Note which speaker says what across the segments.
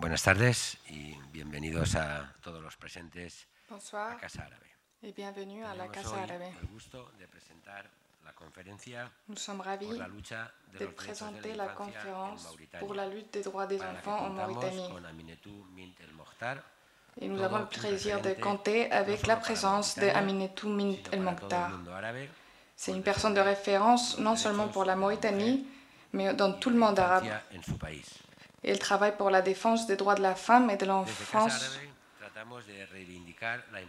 Speaker 1: Buenas tardes y bienvenidos a todos los presentes
Speaker 2: Bonsoir
Speaker 1: a Casa Árabe.
Speaker 2: et bienvenue à la Casa Árabe.
Speaker 1: el gusto de presentar la conferencia
Speaker 2: Nous sommes
Speaker 1: por
Speaker 2: ravis
Speaker 1: la lucha de
Speaker 2: de
Speaker 1: los derechos de
Speaker 2: présenter
Speaker 1: la
Speaker 2: conférence pour la lutte des droits des enfants en Mauritanie.
Speaker 1: con Aminetou Mint El Mokhtar,
Speaker 2: Et nous avons le plaisir de compter avec la présence de
Speaker 1: Mauritania,
Speaker 2: Aminetou Mint El Mokhtar. C'est une personne de référence non seulement pour la Mauritanie, mais dans tout le monde arabe. Elle travaille pour la défense des droits de la femme et de l'enfance.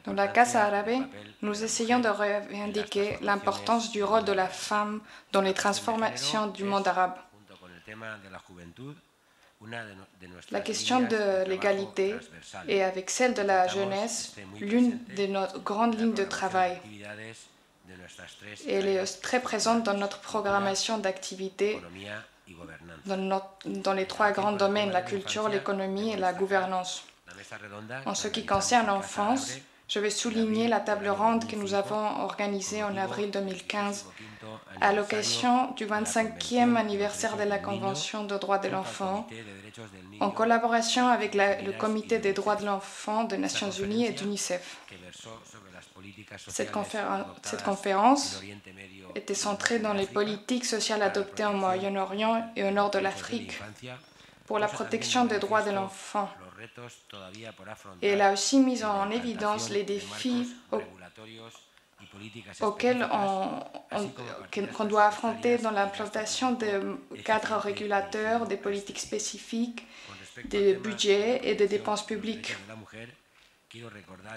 Speaker 2: Dans la Casa
Speaker 1: de
Speaker 2: nous essayons de revendiquer l'importance du rôle de la femme dans les transformations du monde arabe.
Speaker 1: la
Speaker 2: question de l'égalité et avec celle de la jeunesse, l'une de nos grandes lignes de travail. elle est très présente dans notre programmation d'activités. Dans, les trois grands domaines, la culture, l'économie et la gouvernance. En ce qui concerne l'enfance, je vais souligner la table ronde que nous avons organisée en avril 2015 à l'occasion du 25e anniversaire de la Convention des droits de l'enfant, en collaboration avec le Comité des droits de l'enfant des Nations Unies et d'UNICEF. Cette conférence était centrée dans les politiques sociales adoptées au Moyen-Orient et au nord de l'Afrique pour la protection des droits de l'enfant. Et elle a aussi mis en évidence les défis au- auxquels on, doit affronter dans l'implantation des cadres régulateurs, des politiques spécifiques, des budgets et des dépenses publiques.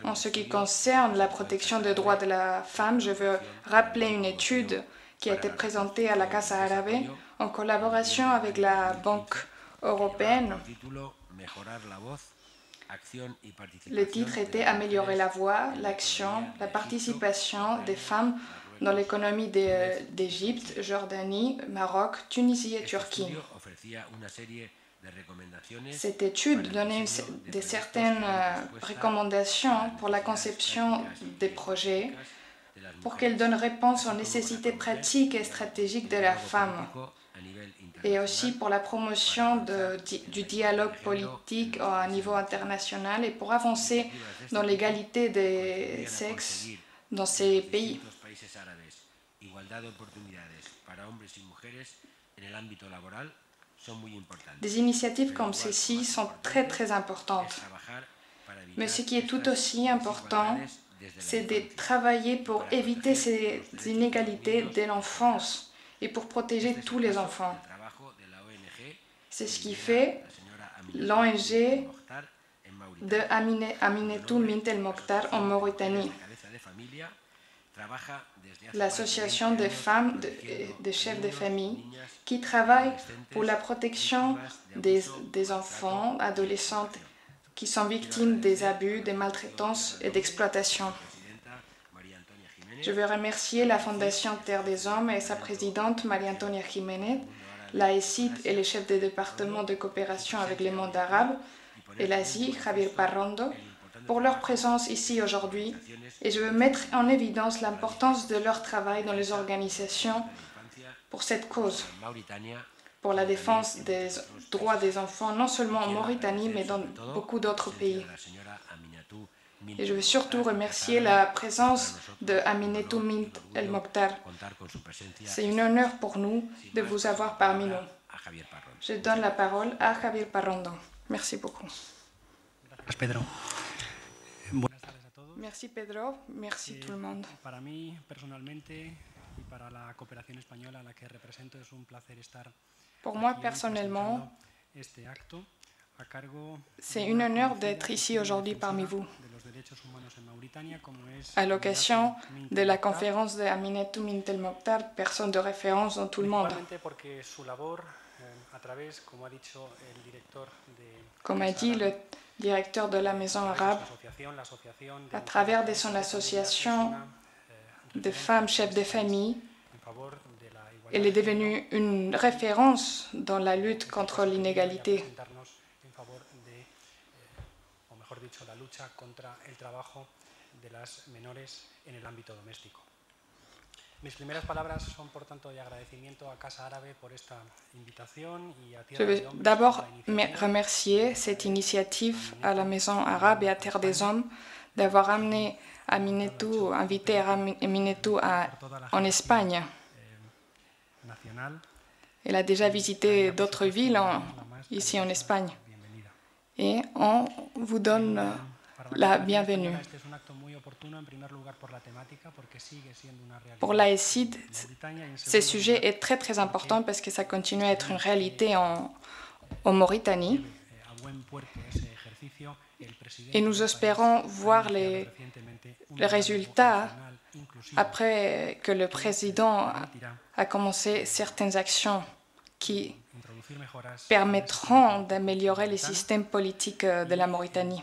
Speaker 2: En ce qui concerne la protection des droits de la femme, je veux rappeler une étude qui a été présentée à la Casa Árabe en collaboration avec la Banque européenne. Le titre était Améliorer la voix, l'action, la participation des femmes dans l'économie de- d'Égypte, Jordanie, Maroc, Tunisie et Turquie. Cette étude donnait des certaines euh, recommandations pour la conception des projets, pour qu'elles donnent réponse aux nécessités pratiques et stratégiques de la femme, et aussi pour la promotion de- du dialogue politique à un niveau international et pour avancer dans l'égalité des sexes dans ces pays. Des initiatives comme ceci sont très très importantes. Mais ce qui est tout aussi important, c'est de travailler pour éviter ces inégalités dès l'enfance et pour protéger tous les enfants. C'est ce qui fait l'ONG de Amine- Aminetou Mint El Mokhtar en Mauritanie, l'association des femmes de- des chefs de famille qui travaille pour la protection des, enfants, adolescentes qui sont victimes des abus, des maltraitances et d'exploitation. Je veux remercier la Fondation Terre des Hommes et sa présidente Maria-Antonia Jiménez, l'AECID et les chefs des départements de coopération avec les mondes arabes, et l'Asie, Javier Parrondo, pour leur présence ici aujourd'hui. Et je veux mettre en évidence l'importance de leur travail dans les organisations pour cette cause, pour la défense des droits des enfants, non seulement en Mauritanie, mais dans beaucoup d'autres pays. Et je veux surtout remercier la présence de Aminetou Mint El Mokhtar. C'est un honneur pour nous de vous avoir parmi nous. Je donne la parole à Javier Parrondo. Merci beaucoup.
Speaker 3: Pedro. Buenas tardes a todos.
Speaker 2: Merci Pedro, merci
Speaker 3: Eh,
Speaker 2: tout le monde.
Speaker 3: Para mí, personalmente, y para la cooperación española a la que represento, es un placer estar
Speaker 2: Pour moi personnellement,
Speaker 3: presentando este acto a cargo
Speaker 2: c'est un honneur d'être ici aujourd'hui parmi vous. à l'occasion de la
Speaker 3: Mintel
Speaker 2: conférence de Aminetou Mint El Mokhtar, personne de référence dans tout le monde.
Speaker 3: Labor eh,
Speaker 2: Comme a dit le directeur de la Maison arabe, à travers de son association de femmes chefs de famille, elle est devenue une référence dans la lutte contre l'inégalité.
Speaker 3: la lucha contra el trabajo de las menores en el ámbito.
Speaker 2: Je veux d'abord remercier cette initiative à la Maison arabe et à Terre des Hommes d'avoir amené Aminetou, invité Aminetou à, en Espagne. Elle a déjà visité d'autres villes ici en Espagne. Et on vous donne la bienvenue. Pour l'AECID, ce sujet est très très important parce que ça continue à être une réalité en, en Mauritanie. Et nous espérons voir les, les résultats après que le président a commencé certaines actions qui permettront d'améliorer les systèmes politiques de la Mauritanie.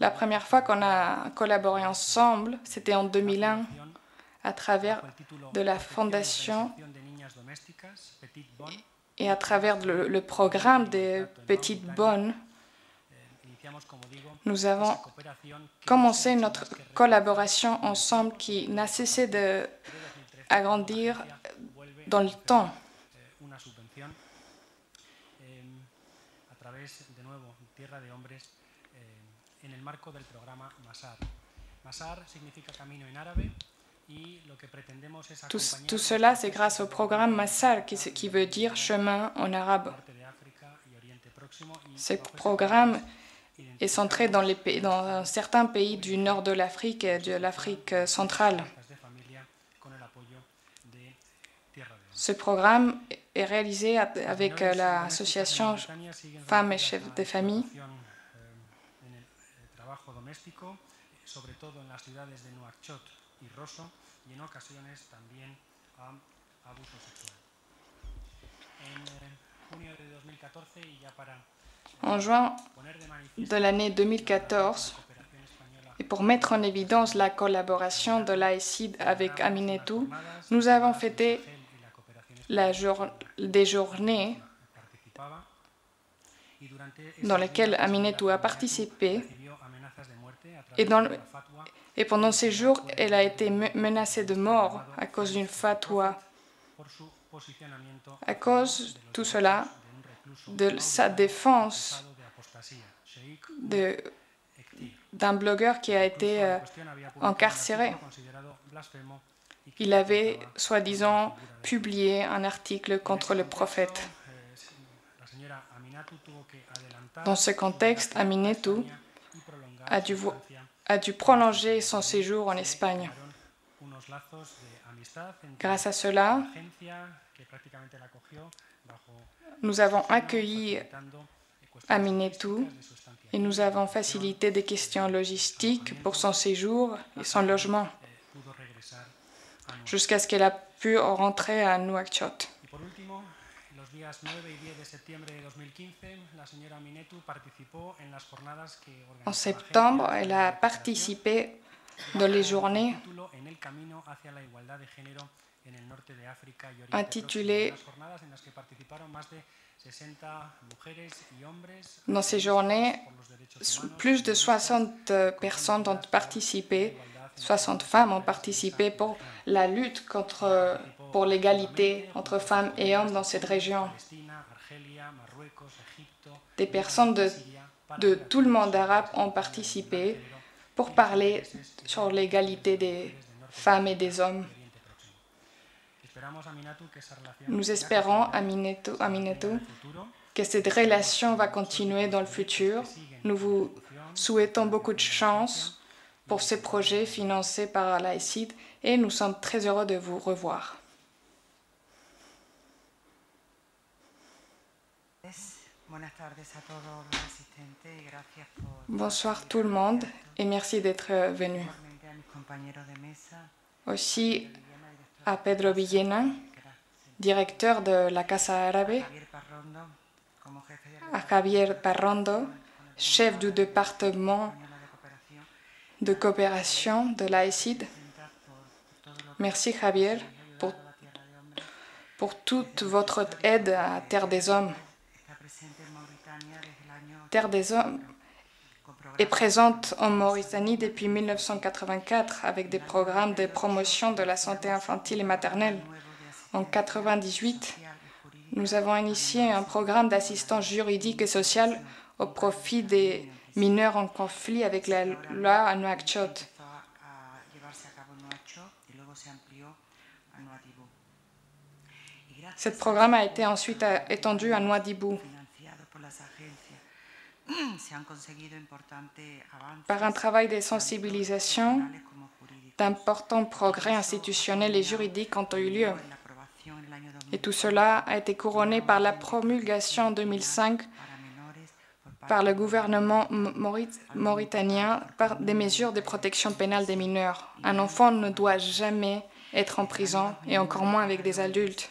Speaker 2: La première fois qu'on a collaboré ensemble, c'était en 2001, à travers de la fondation et à travers le, le programme des Petites Bonnes nous avons commencé notre collaboration ensemble qui n'a cessé d'agrandir dans le temps. Tout, tout cela, c'est grâce au programme Massar, qui, qui veut dire chemin en arabe. Ce programme est centré dans, les pays, dans certains pays du nord de l'Afrique et de l'Afrique centrale. Ce programme est réalisé avec l'association Femmes et Chefs de famille. En juin de l'année 2014, et pour mettre en évidence la collaboration de l'AECID avec Aminetou, nous avons fêté la jour, des journées dans lesquelles Aminetou a participé et, pendant ces jours, elle a été menacée de mort à cause d'une fatwa. À cause tout cela, de sa défense d'un blogueur qui a été euh, incarcéré. Il avait, soi-disant, publié un article contre le prophète. Dans ce contexte, Aminetou a dû, prolonger son séjour en Espagne. Grâce à cela, nous avons accueilli Aminetou et nous avons facilité des questions logistiques pour son séjour et son logement jusqu'à ce qu'elle a pu rentrer à Nouakchott. En septembre, elle a participé dans les journées intitulées dans ces journées, plus de 60 personnes ont participé, 60 femmes ont participé pour la lutte contre, pour l'égalité entre femmes et hommes dans cette région. Des personnes de, tout le monde arabe ont participé pour parler sur l'égalité des femmes et des hommes. Nous espérons, Aminetou, que cette relation va continuer dans le futur. Nous vous souhaitons beaucoup de chance pour ces projets financés par l'AICID et nous sommes très heureux de vous revoir. Bonsoir tout le monde et merci d'être venu. Aussi à Pedro Villena, directeur de la Casa Árabe, à Javier Parrondo, chef du département de coopération de l'AECID. Merci Javier pour, pour toute votre aide à Terre des Hommes. Des Hommes est présente en Mauritanie depuis 1984 avec des programmes de promotion de la santé infantile et maternelle. En 1998, nous avons initié un programme d'assistance juridique et sociale au profit des mineurs en conflit avec la loi à Nouakchott. Ce programme a été ensuite étendu à Nouadhibou. Par un travail de sensibilisation, d'importants progrès institutionnels et juridiques ont eu lieu. Et tout cela a été couronné par la promulgation en 2005 par le gouvernement mauritanien par des mesures de protection pénale des mineurs. Un enfant ne doit jamais être en prison et encore moins avec des adultes.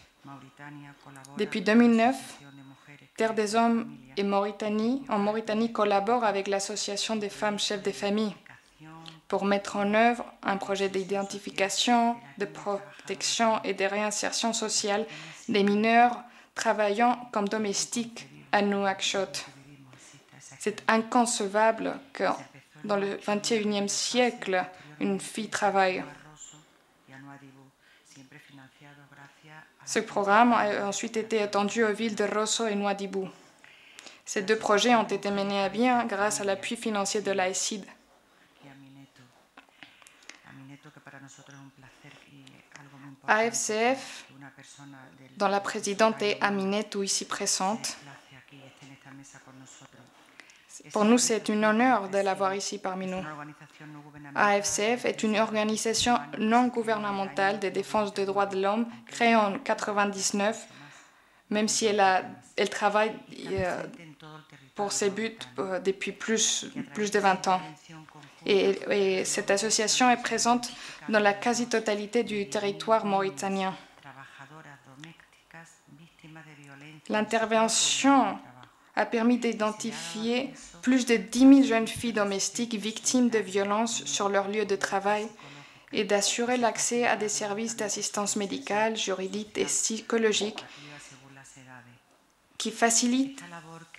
Speaker 2: Depuis 2009, Terre des Hommes et Mauritanie, en Mauritanie collaborent avec l'Association des femmes chefs des familles pour mettre en œuvre un projet d'identification, de protection et de réinsertion sociale des mineurs travaillant comme domestiques à Nouakchott. C'est inconcevable que dans le XXIe siècle, une fille travaille. Ce programme a ensuite été étendu aux villes de Rosso et Nouadhibou. Ces deux projets ont été menés à bien grâce à l'appui financier de l'AECID. AFCF, dont la présidente est Aminetou ici présente, pour nous, c'est un honneur de l'avoir ici parmi nous. AFCF est une organisation non gouvernementale de défense des droits de l'homme créée en 1999, même si elle, a, travaille euh, pour ses buts euh, depuis plus, plus de 20 ans. Et, et cette association est présente dans la quasi-totalité du territoire mauritanien. L'intervention a permis d'identifier plus de 10 000 jeunes filles domestiques victimes de violences sur leur lieu de travail et d'assurer l'accès à des services d'assistance médicale, juridique et psychologique qui facilitent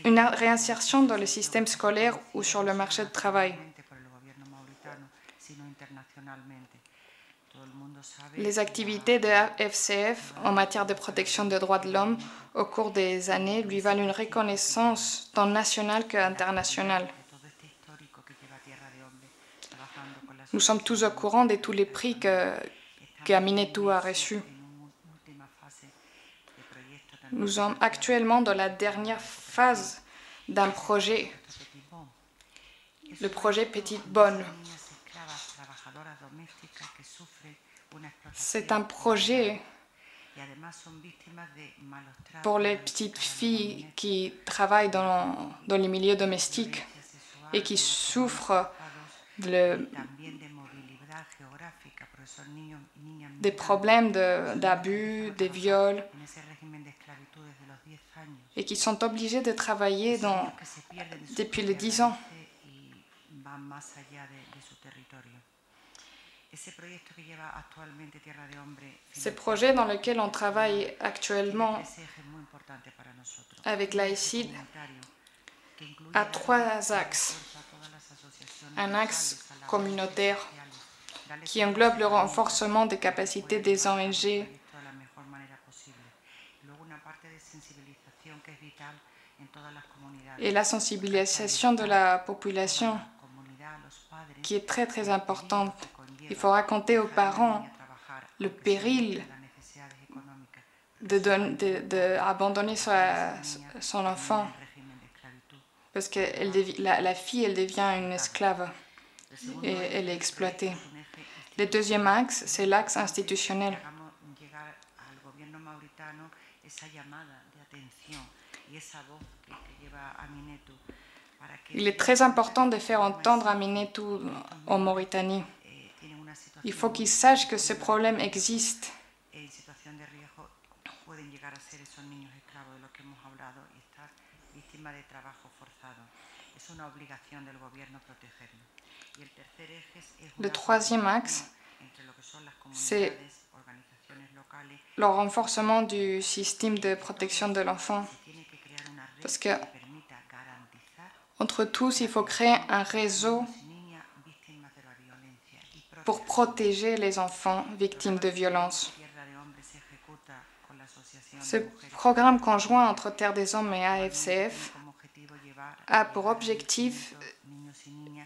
Speaker 2: une réinsertion dans le système scolaire ou sur le marché du travail. Les activités de FCF en matière de protection des droits de l'homme au cours des années lui valent une reconnaissance tant nationale qu'internationale. Nous sommes tous au courant de tous les prix que, que a reçus. Nous sommes actuellement dans la dernière phase d'un projet, le projet Petite Bonne. C'est un projet pour les petites filles qui travaillent dans, les milieux domestiques et qui souffrent de, des problèmes d'abus, des viols, et qui sont obligés de travailler dans, depuis les 10 ans. Ce projet dans lequel on travaille actuellement avec l'AICID a trois axes. Un axe communautaire qui englobe le renforcement des capacités des ONG, et la sensibilisation de la population qui est très très importante. Il faut raconter aux parents le péril d'abandonner de, son enfant parce que la, la, fille, elle devient une esclave et elle est exploitée. Le deuxième axe, c'est l'axe institutionnel. Il est très important de faire entendre Aminetou en Mauritanie. Il faut qu'il sache que ce problème existe. Le troisième axe, c'est le renforcement du système de protection de l'enfant. Parce que entre tous, il faut créer un réseau pour protéger les enfants victimes de violences. Ce programme conjoint entre Terre des Hommes et AFCF a pour objectif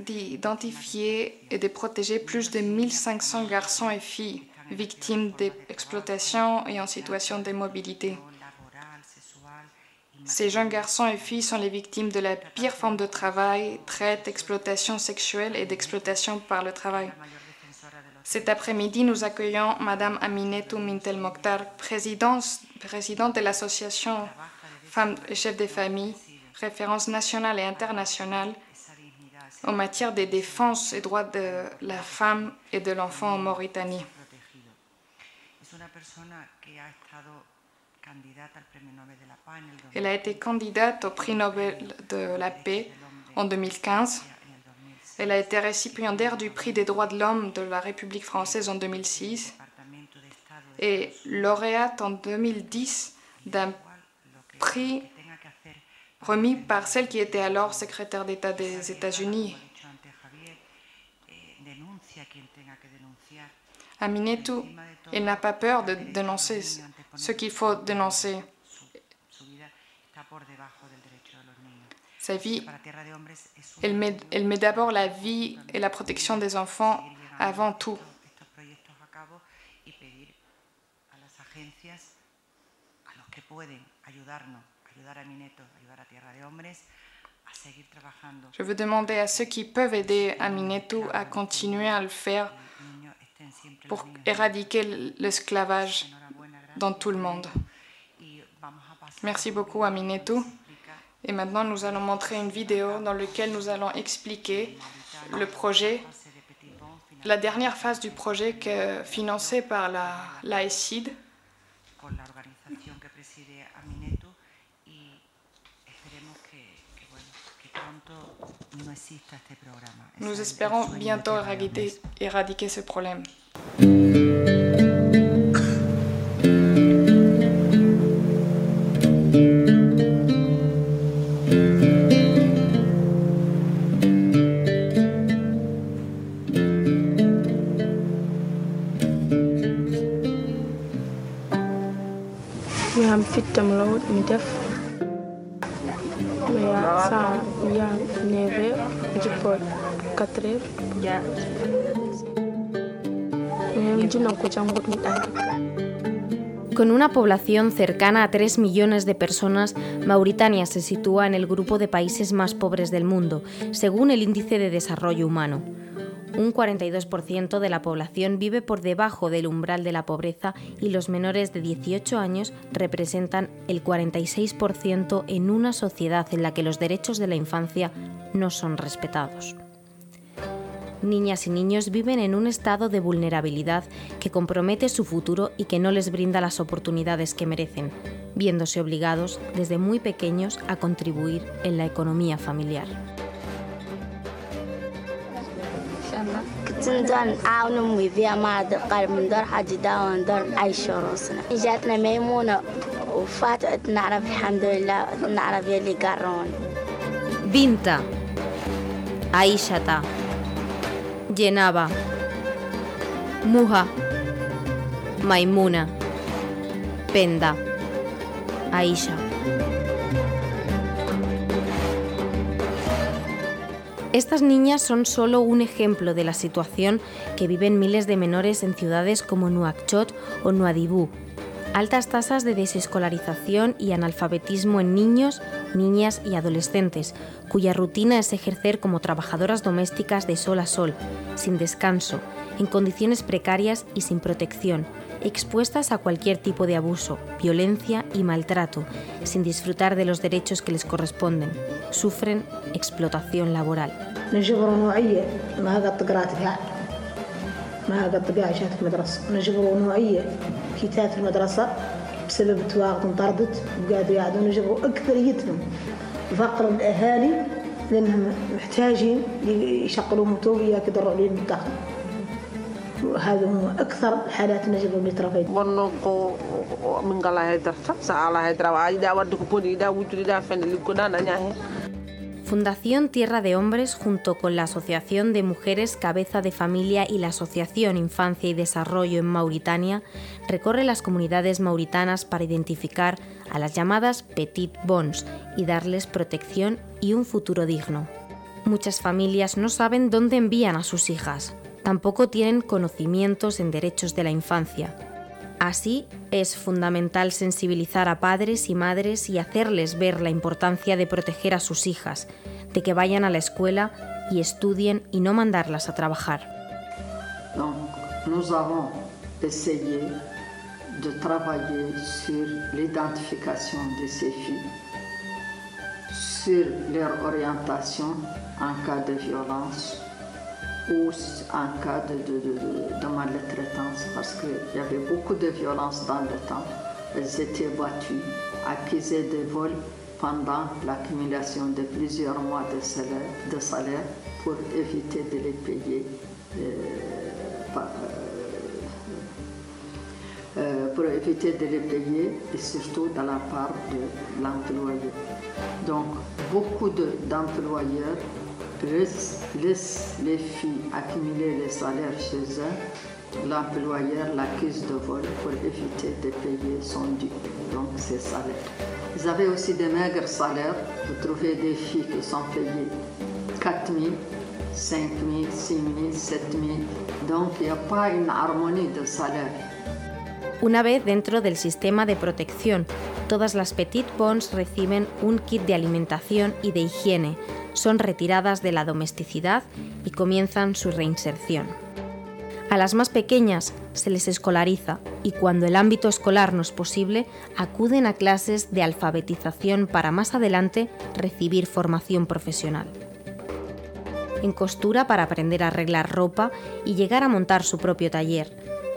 Speaker 2: d'identifier et de protéger plus de 1500 garçons et filles victimes d'exploitation et en situation d'immobilité. Ces jeunes garçons et filles sont les victimes de la pire forme de travail, traite, exploitation sexuelle et d'exploitation par le travail. Cet après-midi, nous accueillons Madame Aminetou Mintel Mokhtar, présidente, de l'association Femmes et Chefs des Familles, référence nationale et internationale en matière de défense et droits de la femme et de l'enfant en Mauritanie. Elle a été candidate au prix Nobel de la paix en 2015. Elle a été récipiendaire du prix des droits de l'homme de la République française en 2006 et lauréate en 2010 d'un prix remis par celle qui était alors secrétaire d'État des États-Unis. Aminetou, elle n'a pas peur de dénoncer ce qu'il faut dénoncer. Sa vie, elle met, d'abord la vie et la protection des enfants avant tout. Je veux demander à ceux qui peuvent aider Aminetou à continuer à le faire pour éradiquer l'esclavage dans tout le monde. Merci beaucoup Aminetou. Et maintenant, nous allons montrer une vidéo dans laquelle nous allons expliquer le projet, la dernière phase du projet que, financé par la, la. Nous espérons bientôt éradiquer, éradiquer ce problème.
Speaker 4: Con una población cercana a 3 millones de personas, Mauritania se sitúa en el grupo de países más pobres del mundo, según el Índice de Desarrollo Humano. Un 42% de la población vive por debajo del umbral de la pobreza y los menores de 18 años representan el 46% en una sociedad en la que los derechos de la infancia no son respetados. Niñas y niños viven en un estado de vulnerabilidad que compromete su futuro y que no les brinda las oportunidades que merecen, viéndose obligados desde muy pequeños a contribuir en la economía familiar. كنت ندور
Speaker 5: نعاون أمي بها ما قرب من دور حاجة داون ندور نعيشو روسنا جاتنا ميمونة وفات نعرف الحمد لله نعرف عربي اللي قرون
Speaker 4: بنتا عيشتا llenaba. موها. ميمونة بندا عائشة Estas niñas son solo un ejemplo de la situación que viven miles de menores en ciudades como Nuakchot o Nuadibú, altas tasas de desescolarización y analfabetismo en niños, niñas y adolescentes, cuya rutina es ejercer como trabajadoras domésticas de sol a sol, sin descanso, en condiciones precarias y sin protección, expuestas a cualquier tipo de abuso, violencia y maltrato, sin disfrutar de los derechos que les corresponden. Sufren explotación laboral.
Speaker 6: لانهم محتاجين يشغلوا موتور يقدروا عليه الدخل هذا هو اكثر الحالات نجد اللي ترفيد
Speaker 7: bonoko min ngala hedrata sa ala hedra wa ida wadde ko poni ida wujudi da fen liggoda na nyahe
Speaker 4: Fundación Tierra de Hombres, junto con la Asociación de Mujeres Cabeza de Familia y la Asociación Infancia y Desarrollo en Mauritania, recorre las comunidades mauritanas para identificar a las llamadas Petit Bons y darles protección y un futuro digno. Muchas familias no saben dónde envían a sus hijas, tampoco tienen conocimientos en derechos de la infancia, Así, es fundamental sensibilizar a padres y madres y hacerles ver la importancia de proteger a sus hijas, de que vayan a la escuela y estudien y no mandarlas a trabajar.
Speaker 8: Donc, nous avons essayé de travailler sur l'identification de ces filles, sur leur orientation en cas de violence ou en cas de, de, de, de maltraitance, parce qu'il y avait beaucoup de violence dans le temps. Elles étaient battues, accusées de vol pendant l'accumulation de plusieurs mois de salaire, de salaire pour éviter de les payer. Euh, euh, euh, pour éviter de les payer et surtout de la part de l'employeur. Donc beaucoup d'employeurs laisse, laisse les filles accumuler les salaires chez eux, l'employeur l'accuse de vol pour éviter de payer son dû, donc ses salaires. Ils avaient aussi des maigres salaires. Vous trouvez des filles qui sont payées 4 000, 5 000, 6 000, 7 000. Donc il n'y a pas une harmonie de.
Speaker 4: Una vez dentro del sistema de protección, todas las Petit Bons reciben un kit de alimentación y de higiene, son retiradas de la domesticidad y comienzan su reinserción. A las más pequeñas se les escolariza y cuando el ámbito escolar no es posible, acuden a clases de alfabetización para más adelante recibir formación profesional. En costura para aprender a arreglar ropa y llegar a montar su propio taller.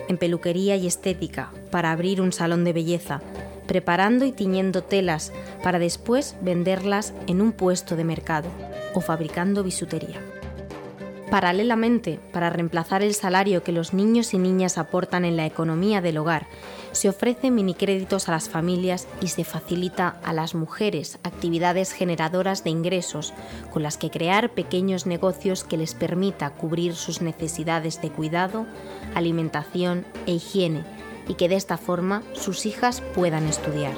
Speaker 4: En peluquería y estética para abrir un salón de belleza, preparando y tiñendo telas para después venderlas en un puesto de mercado o fabricando bisutería. Paralelamente, para reemplazar el salario que los niños y niñas aportan en la economía del hogar, se ofrecen minicréditos a las familias y se facilita a las mujeres actividades generadoras de ingresos con las que crear pequeños negocios que les permita cubrir sus necesidades de cuidado, alimentación e higiene y que de esta forma sus hijas puedan estudiar.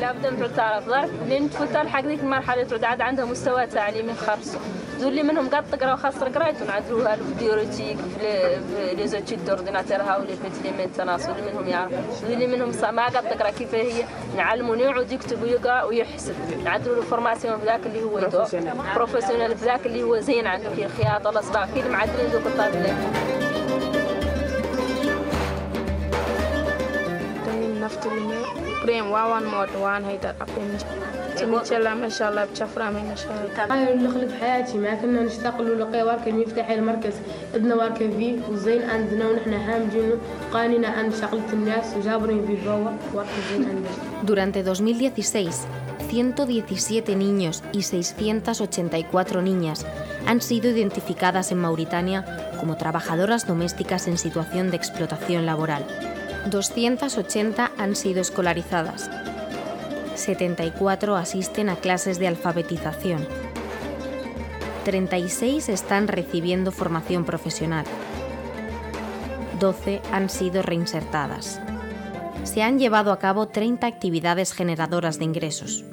Speaker 9: لابد تعرف ظرف لين تفوت حق ذيك المرحلة تعود عاد عندهم مستوى تعليمي زو اللي منهم قاعد تقرأ وخاص قرايتهم عزوها في البيوروتيك في لي زوتيود دورديناتير هاولي في تيليمينتناس واللي منهم يعرف واللي منهم ما قاعد تقرأ كيف هي. نعلمون يعود يكتب ويقرا ويحسب. نعدلوا الفورماسيون في ذاك اللي هو بروفيسيونيل في ذاك اللي هو زين عنده كي الخياطه الاصبع كي معدلين ذوك الطالب
Speaker 10: طيب، نفط الماء. prem wawan mod وان هيدا أقيم إن شاء الله ما شاء الله بشفرة من إن شاء الله
Speaker 11: هاي اللي خلت حياتي ما كنا نشتغل ولقي واركن يفتح المركز ابن واركن فيه وزين عندنا ونحن هامجين قاننا أن شغلة الناس وجابرين في جوا واركن زين عندنا
Speaker 4: Durante 2016, 117 niños y 684 niñas han sido identificadas en Mauritania como trabajadoras domésticas en situación de explotación laboral. 280 han sido escolarizadas. 74 asisten a clases de alfabetización. 36 están recibiendo formación profesional. 12 han sido reinsertadas. Se han llevado a cabo 30 actividades generadoras de ingresos.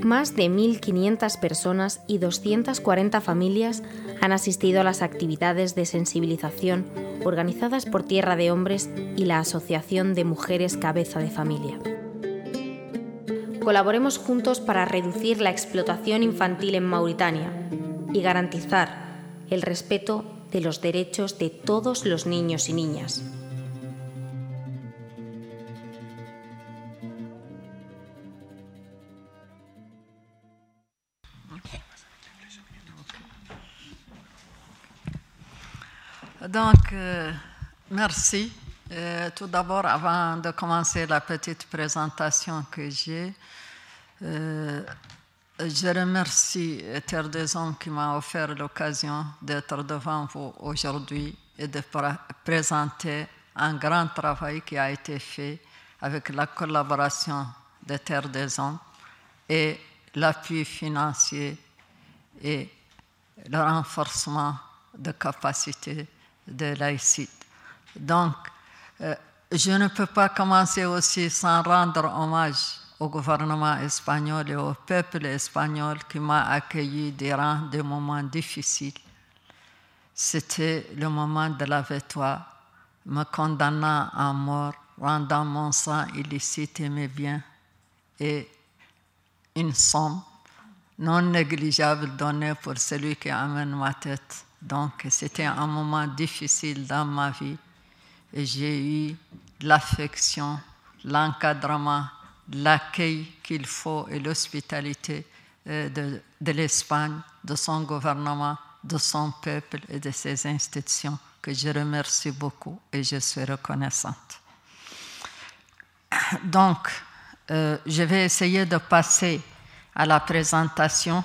Speaker 4: Más de 1.500 personas y 240 familias han asistido a las actividades de sensibilización organizadas por Tierra de Hombres y la Asociación de Mujeres Cabeza de Familia. Colaboremos juntos para reducir la explotación infantil en Mauritania y garantizar el respeto de los derechos de todos los niños y niñas.
Speaker 8: Donc, euh, merci. Euh, tout d'abord, avant de commencer la petite présentation que j'ai, euh, je remercie Terre des Hommes qui m'a offert l'occasion d'être devant vous aujourd'hui et de présenter un grand travail qui a été fait avec la collaboration de Terre des Hommes et l'appui financier et le renforcement de capacité de laïcité. Donc, euh, je ne peux pas commencer aussi sans rendre hommage au gouvernement espagnol et au peuple espagnol qui m'a accueilli durant des moments difficiles. C'était le moment de la victoire, me condamnant à mort, rendant mon sang illicite et mes biens, et une somme non négligeable donnée pour celui qui amène ma tête. Donc c'était un moment difficile dans ma vie et j'ai eu l'affection, l'encadrement, l'accueil qu'il faut et l'hospitalité de, de l'Espagne, de son gouvernement, de son peuple et de ses institutions que je remercie beaucoup et je suis reconnaissante. Donc, euh, je vais essayer de passer à la présentation.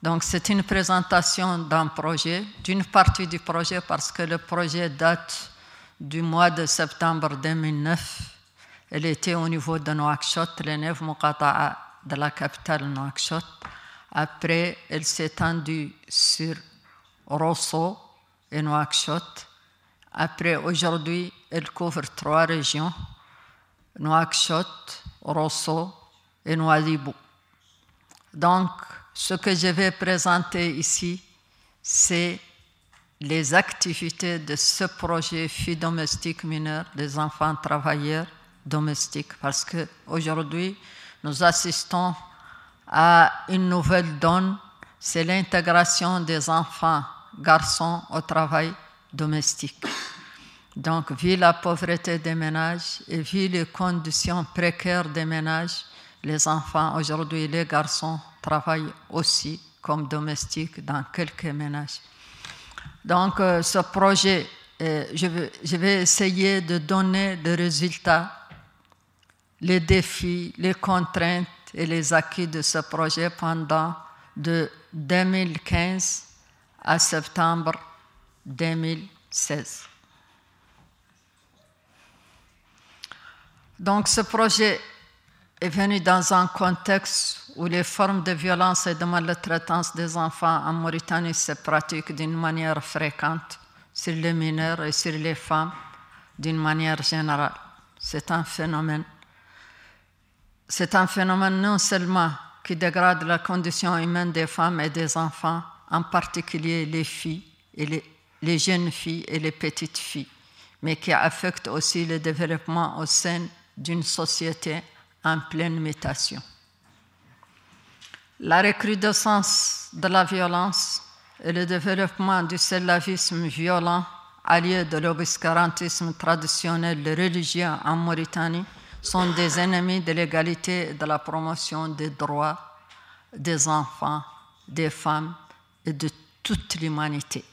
Speaker 8: Donc, c'est une présentation d'un projet, d'une partie du projet, parce que le projet date du mois de septembre 2009. Elle était au niveau de Nouakchott, l'élève Muqata'a de la capitale Nouakchott. Après, elle s'est étendue sur Rosso et Nouakchott. Après, aujourd'hui, elle couvre trois régions Nouakchott, Rosso et Nouadhibou. Donc, ce que je vais présenter ici, c'est les activités de ce projet Filles domestiques mineurs des enfants travailleurs domestiques, parce qu'aujourd'hui, nous assistons à une nouvelle donne, c'est l'intégration des enfants garçons au travail domestique. Donc, vu la pauvreté des ménages et vu les conditions précaires des ménages, les enfants aujourd'hui, les garçons travaillent aussi comme domestiques dans quelques ménages. Donc, euh, ce projet, euh, je, vais, je, vais, essayer de donner des résultats, les défis, les contraintes et les acquis de ce projet pendant de 2015 à septembre 2016. Donc, ce projet est venu dans un contexte où les formes de violence et de maltraitance des enfants en Mauritanie se pratiquent d'une manière fréquente sur les mineurs et sur les femmes d'une manière générale. C'est un phénomène. C'est un phénomène non seulement qui dégrade la condition humaine des femmes et des enfants, en particulier les filles et les, les jeunes filles et les petites filles, mais qui affecte aussi le développement au sein d'une société en pleine mutation. La recrudescence de la violence et le développement du slavisme violent, allié de l'obscurantisme traditionnel religieux en Mauritanie, sont des ennemis de l'égalité et de la promotion des droits des enfants, des femmes et de toute l'humanité.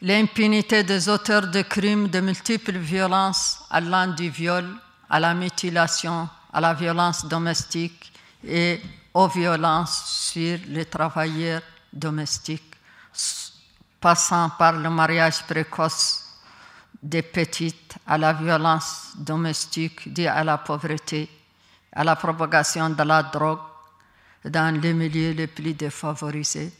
Speaker 8: L'impunité des auteurs de crimes de multiples violences allant du viol à la mutilation, à la violence domestique et aux violences sur les travailleurs domestiques, passant par le mariage précoce des petites à la violence domestique due à la pauvreté, à la propagation de la drogue dans les milieux les plus défavorisés,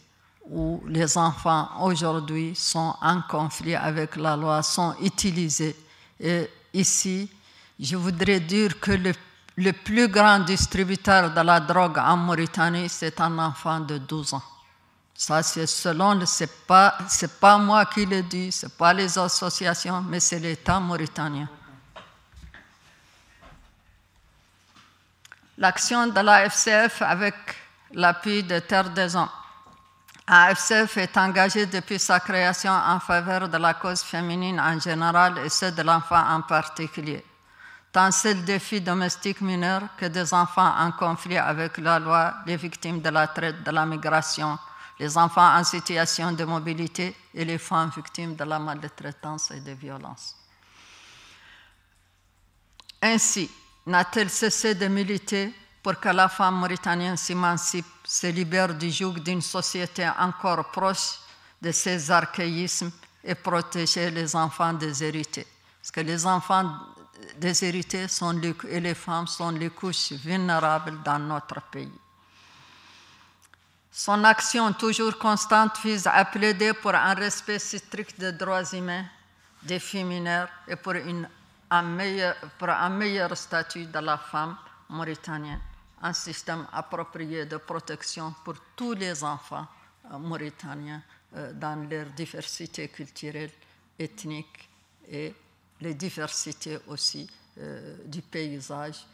Speaker 8: où les enfants aujourd'hui sont en conflit avec la loi, sont utilisés. Et ici, je voudrais dire que le, plus grand distributeur de la drogue en Mauritanie, c'est un enfant de 12 ans. Ça, c'est selon, c'est pas, pas moi qui le dis, c'est pas les associations, mais c'est l'État mauritanien. L'action de la FCF avec l'appui de Terre des Hommes. AFCF est engagée depuis sa création en faveur de la cause féminine en général et celle de l'enfant en particulier, tant celle des filles domestiques mineures que des enfants en conflit avec la loi, les victimes de la traite, de la migration, les enfants en situation de mobilité et les femmes victimes de la maltraitance et des violences. Ainsi, n'a-t-elle cessé de militer pour que la femme mauritanienne s'émancipe, se libère du joug d'une société encore proche de ses archaïsmes et protéger les enfants déshérités. Parce que les enfants déshérités sont les, et les femmes sont les couches vulnérables dans notre pays. Son action toujours constante vise à plaider pour un respect strict des droits humains des filles mineures et pour une un meilleur, pour un meilleur statut de la femme mauritanienne, un système approprié de protection pour tous les enfants mauritaniens dans leur diversité culturelle, ethnique et les diversités aussi du paysage,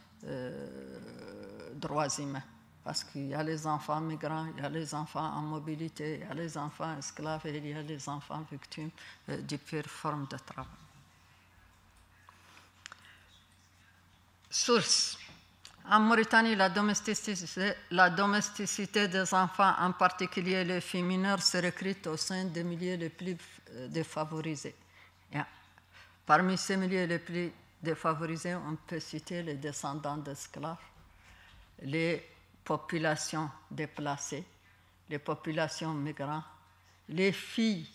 Speaker 8: droits humains. Parce qu'il y a les enfants migrants, il y a les enfants en mobilité, il y a les enfants esclaves et il y a les enfants victimes de pire forme de travail. Source. En Mauritanie, la domesticité, des enfants, en particulier les filles mineures, se recrute au sein des milieux les plus défavorisés. Yeah. Parmi ces milieux les plus défavorisés, on peut citer les descendants d'esclaves, les populations déplacées, les populations migrantes, les filles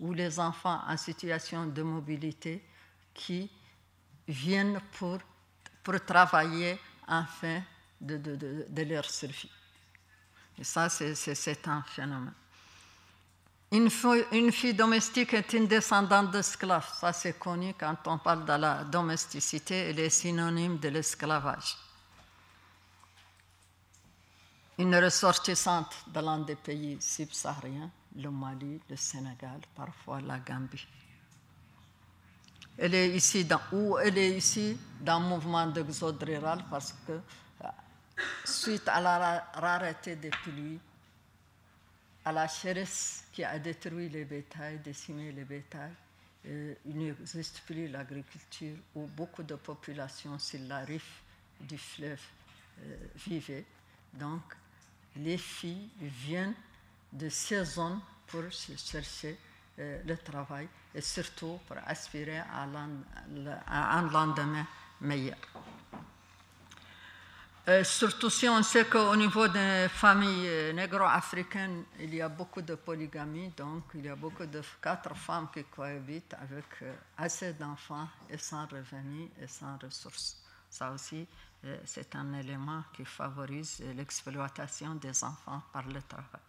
Speaker 8: ou les enfants en situation de mobilité qui viennent pour travailler afin de, de leur survie. Et ça, c'est un phénomène. Une fille, domestique est une descendante d'esclaves. Ça, c'est connu quand on parle de la domesticité. Elle est synonyme de l'esclavage. Une ressortissante de l'un des pays subsahariens, le Mali, le Sénégal, parfois la Gambie. Elle est ici dans, ou elle est ici dans le mouvement d'exode rural parce que suite à la rareté des pluies, à la chéresse qui a détruit les bétails, décimé les bétails, euh, il n'existe plus l'agriculture où beaucoup de populations sur la rive du fleuve euh, vivaient. Donc, les filles viennent de ces zones pour chercher euh, le travail et surtout pour aspirer à, à un lendemain meilleur. Euh, surtout si on sait qu'au niveau des familles négro-africaines, il y a beaucoup de polygamie, donc il y a beaucoup de quatre femmes qui cohabitent avec euh, assez d'enfants et sans revenus et sans ressources. Ça aussi, euh, c'est un élément qui favorise l'exploitation des enfants par le travail.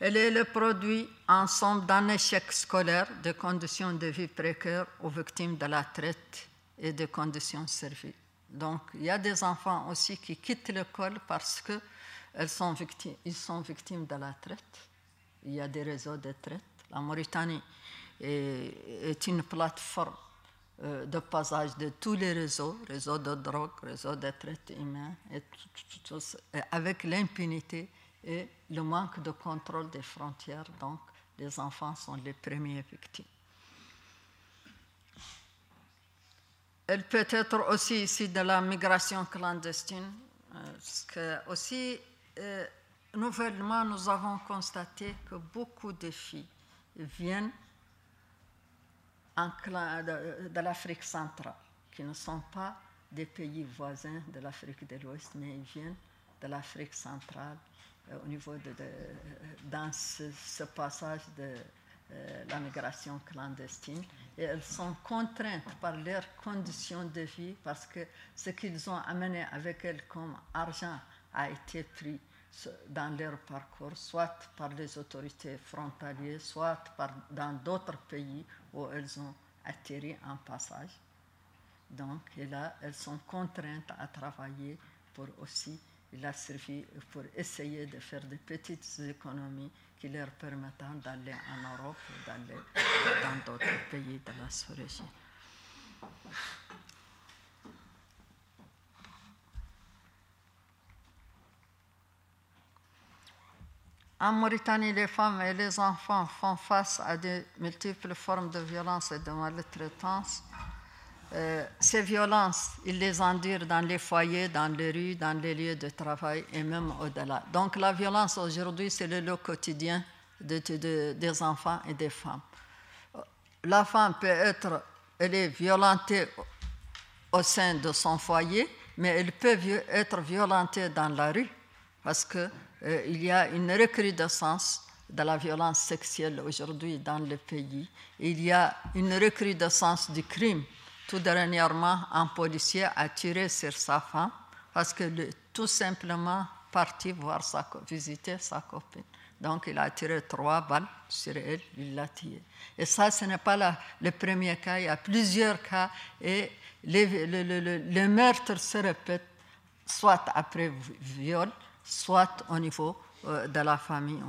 Speaker 8: Elle est le produit ensemble d'un échec scolaire, de conditions de vie précaires aux victimes de la traite et de conditions serviles. Donc, il y a des enfants aussi qui quittent l'école parce qu'ils sont, victimes, de la traite. Il y a des réseaux de traite. La Mauritanie est, une plateforme euh, de passage de tous les réseaux, réseaux de drogue, réseaux de traite humaine, avec l'impunité et le manque de contrôle des frontières. Donc, les enfants sont les premières victimes. Elle peut être aussi ici de la migration clandestine, parce que aussi, euh, nouvellement, nous avons constaté que beaucoup de filles viennent en de, l'Afrique centrale, qui ne sont pas des pays voisins de l'Afrique de l'Ouest, mais ils viennent de l'Afrique centrale au niveau de, dans ce, passage de euh, la migration clandestine et elles sont contraintes par leurs conditions de vie parce que ce qu'ils ont amené avec elles comme argent a été pris dans leur parcours, soit par les autorités frontalières, soit dans d'autres pays où elles ont atterri en passage. Donc, et là, elles sont contraintes à travailler pour aussi il a servi pour essayer de faire des petites économies qui leur permettant d'aller en Europe ou d'aller dans d'autres pays de la sous-région. En Mauritanie, les femmes et les enfants font face à de multiples formes de violence et de maltraitance. Euh, ces violences, ils les endurent dans les foyers, dans les rues, dans les lieux de travail et même au-delà. Donc la violence aujourd'hui, c'est le lot quotidien de, de, des enfants et des femmes. La femme peut être elle est violentée au sein de son foyer, mais elle peut être violentée dans la rue parce qu'il euh, y a une recrudescence de la violence sexuelle aujourd'hui dans le pays. Il y a une recrudescence du crime. Tout dernièrement, un policier a tiré sur sa femme parce que tout simplement parti voir sa, visiter sa copine. Donc il a tiré trois balles sur elle, il l'a tuée. Et ça, ce n'est pas le premier cas, il y a plusieurs cas et les, le, meurtre se répète soit après viol, soit au niveau euh, de la famille.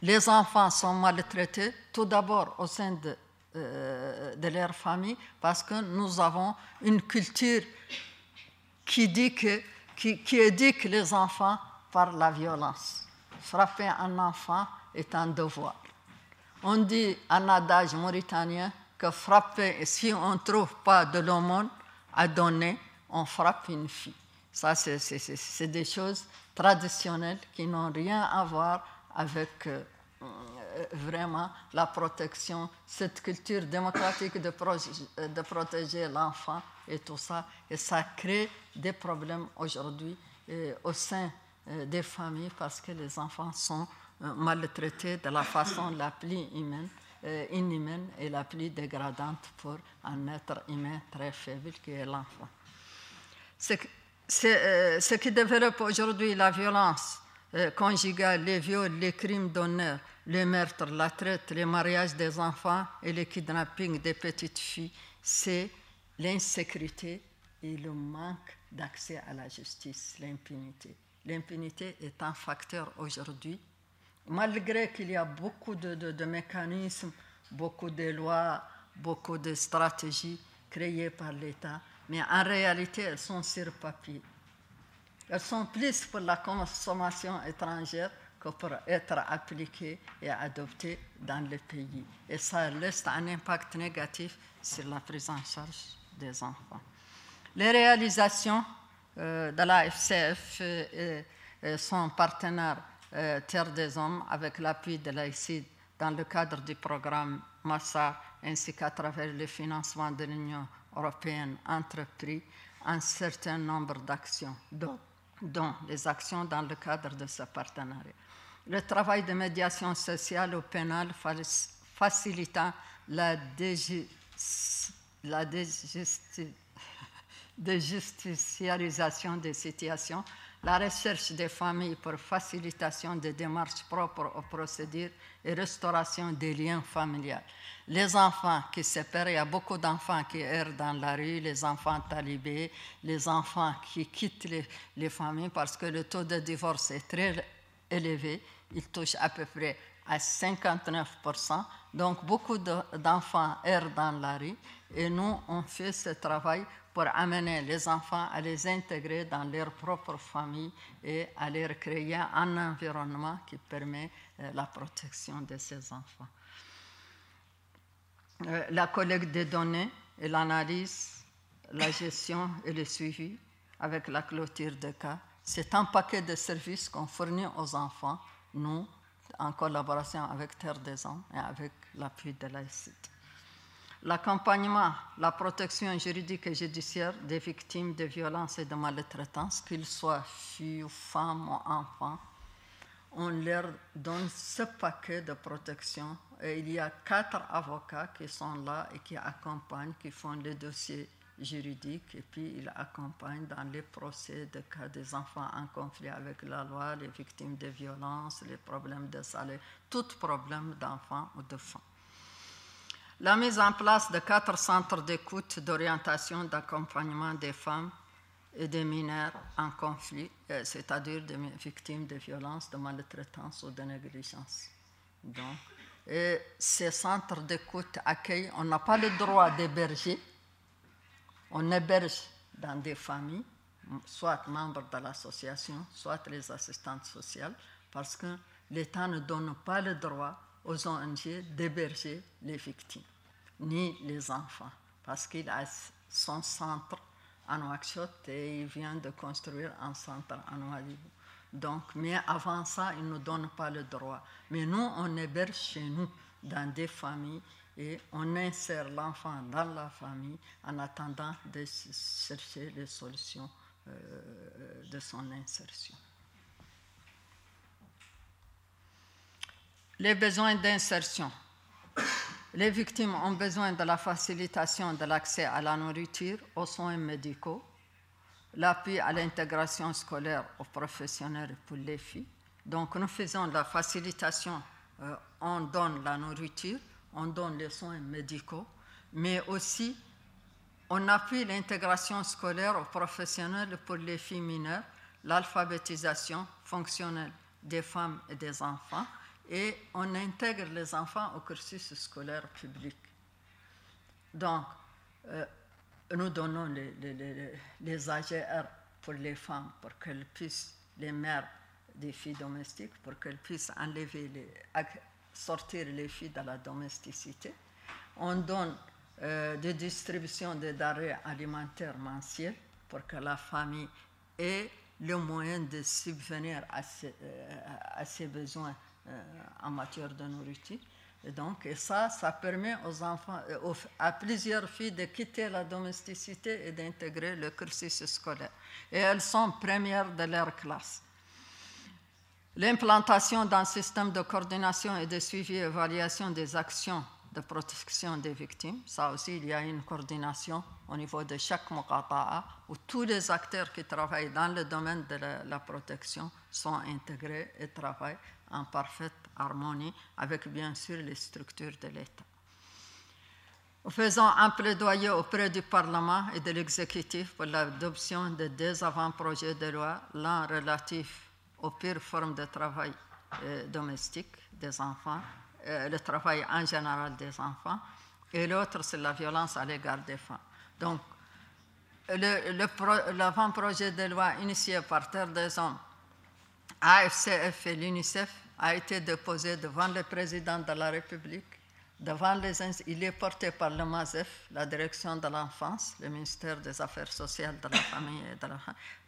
Speaker 8: Les enfants sont maltraités tout d'abord au sein de, de leur famille parce que nous avons une culture qui, dit que, qui, éduque les enfants par la violence frapper un enfant est un devoir. On dit en adage mauritanien que frapper, si on ne trouve pas de l'aumône à donner, on frappe une fille. Ça, c'est des choses traditionnelles qui n'ont rien à voir avec euh, vraiment la protection, cette culture démocratique de, de protéger l'enfant et tout ça. Et ça crée des problèmes aujourd'hui euh, au sein euh, des familles parce que les enfants sont euh, maltraités de la façon la plus humaine, euh, inhumaine et la plus dégradante pour un être humain très faible qui est l'enfant. Ce, qui développe aujourd'hui la violence conjugale, les viols, les crimes d'honneur, les meurtres, la traite, les mariages des enfants et les kidnappings des petites filles, c'est l'insécurité et le manque d'accès à la justice, l'impunité l'impunité est un facteur aujourd'hui, malgré qu'il y a beaucoup de, mécanismes, beaucoup de lois, beaucoup de stratégies créées par l'État, mais en réalité, elles sont sur papier. Elles sont plus pour la consommation étrangère que pour être appliquées et adoptées dans le pays. Et ça laisse un impact négatif sur la prise en charge des enfants. Les réalisations euh, de la FCF et, son partenaire euh, Terre des Hommes, avec l'appui de l'AICID dans le cadre du programme Massa, ainsi qu'à travers le financement de l'Union européenne, entrepris un certain nombre d'actions, dont, dont les actions dans le cadre de ce partenariat. Le travail de médiation sociale au pénal facilitant la, la de justiciarisation des situations, la recherche des familles pour facilitation des démarches propres aux procédures et restauration des liens familiaux. Les enfants qui séparent, il y a beaucoup d'enfants qui errent dans la rue, les enfants talibés, les enfants qui quittent les, les familles parce que le taux de divorce est très élevé, il touche à peu près à 59%. Donc beaucoup d'enfants errent dans la rue et nous, on fait ce travail pour amener les enfants à les intégrer dans leur propre famille et à leur créer un environnement qui permet euh, la protection de ces enfants. Euh, la collecte des données et l'analyse, la gestion et le suivi avec la clôture de cas, c'est un paquet de services qu'on fournit aux enfants, nous, en collaboration avec Terre des Hommes et avec l'appui de l'AICID l'accompagnement, la protection juridique et judiciaire des victimes de violences et de maltraitance, qu'ils soient filles, femmes ou enfants. On leur donne ce paquet de protection et il y a quatre avocats qui sont là et qui accompagnent, qui font les dossiers juridiques et puis ils accompagnent dans les procès de cas des enfants en conflit avec la loi, les victimes de violences, les problèmes de salaire, tout problème d'enfants ou de femmes. La mise en place de quatre centres d'écoute, d'orientation, d'accompagnement des femmes et des mineurs en conflit, euh, c'est-à-dire des victimes de violences, de maltraitance ou de négligence. Donc, et ces centres d'écoute accueillent, on n'a pas le droit d'héberger, on héberge dans des familles, soit membres de l'association, soit les assistantes sociales, parce que l'État ne donne pas le droit aux ONG d'héberger les victimes, ni les enfants, parce qu'il a son centre à Nouakchott et il vient de construire un centre à Nouadhibou. Donc, mais avant ça, il ne donne pas le droit. Mais nous, on héberge chez nous, dans des familles, et on insère l'enfant dans la famille en attendant de chercher les solutions euh, de son insertion. Les besoins d'insertion. Les victimes ont besoin de la facilitation de l'accès à la nourriture, aux soins médicaux, l'appui à l'intégration scolaire aux professionnels pour les filles. Donc nous faisons la facilitation, euh, on donne la nourriture, on donne les soins médicaux, mais aussi on appuie l'intégration scolaire aux professionnels pour les filles mineures, l'alphabétisation fonctionnelle des femmes et des enfants, et on intègre les enfants au cursus scolaire public. Donc, euh, nous donnons les, AGR pour les femmes, pour qu'elles puissent, les mères des filles domestiques, pour qu'elles puissent enlever, les, sortir les filles de la domesticité. On donne euh, des distributions de denrées alimentaires mensuelles pour que la famille ait le moyen de subvenir à ses, euh, besoins euh, en matière de nourriture. Et donc, et ça, ça permet aux enfants, à plusieurs filles de quitter la domesticité et d'intégrer le cursus scolaire. Et elles sont premières de leur classe. L'implantation d'un système de coordination et de suivi et évaluation des actions de protection des victimes. Ça aussi, il y a une coordination au niveau de chaque Muqata'a où tous les acteurs qui travaillent dans le domaine de la, protection sont intégrés et travaillent en parfaite harmonie avec bien sûr les structures de l'État. Faisant un plaidoyer auprès du Parlement et de l'exécutif pour l'adoption de deux avant-projets de loi, l'un relatif aux pires formes de travail euh, domestique des enfants euh, le travail en général des enfants, et l'autre, c'est la violence à l'égard des femmes. Donc, l'avant-projet de loi initié par Terre des Hommes, AFCF et l'UNICEF a été déposé devant le président de la République. Devant les, il est porté par le MASEF, la direction de l'enfance, le ministère des Affaires sociales, de la famille et de la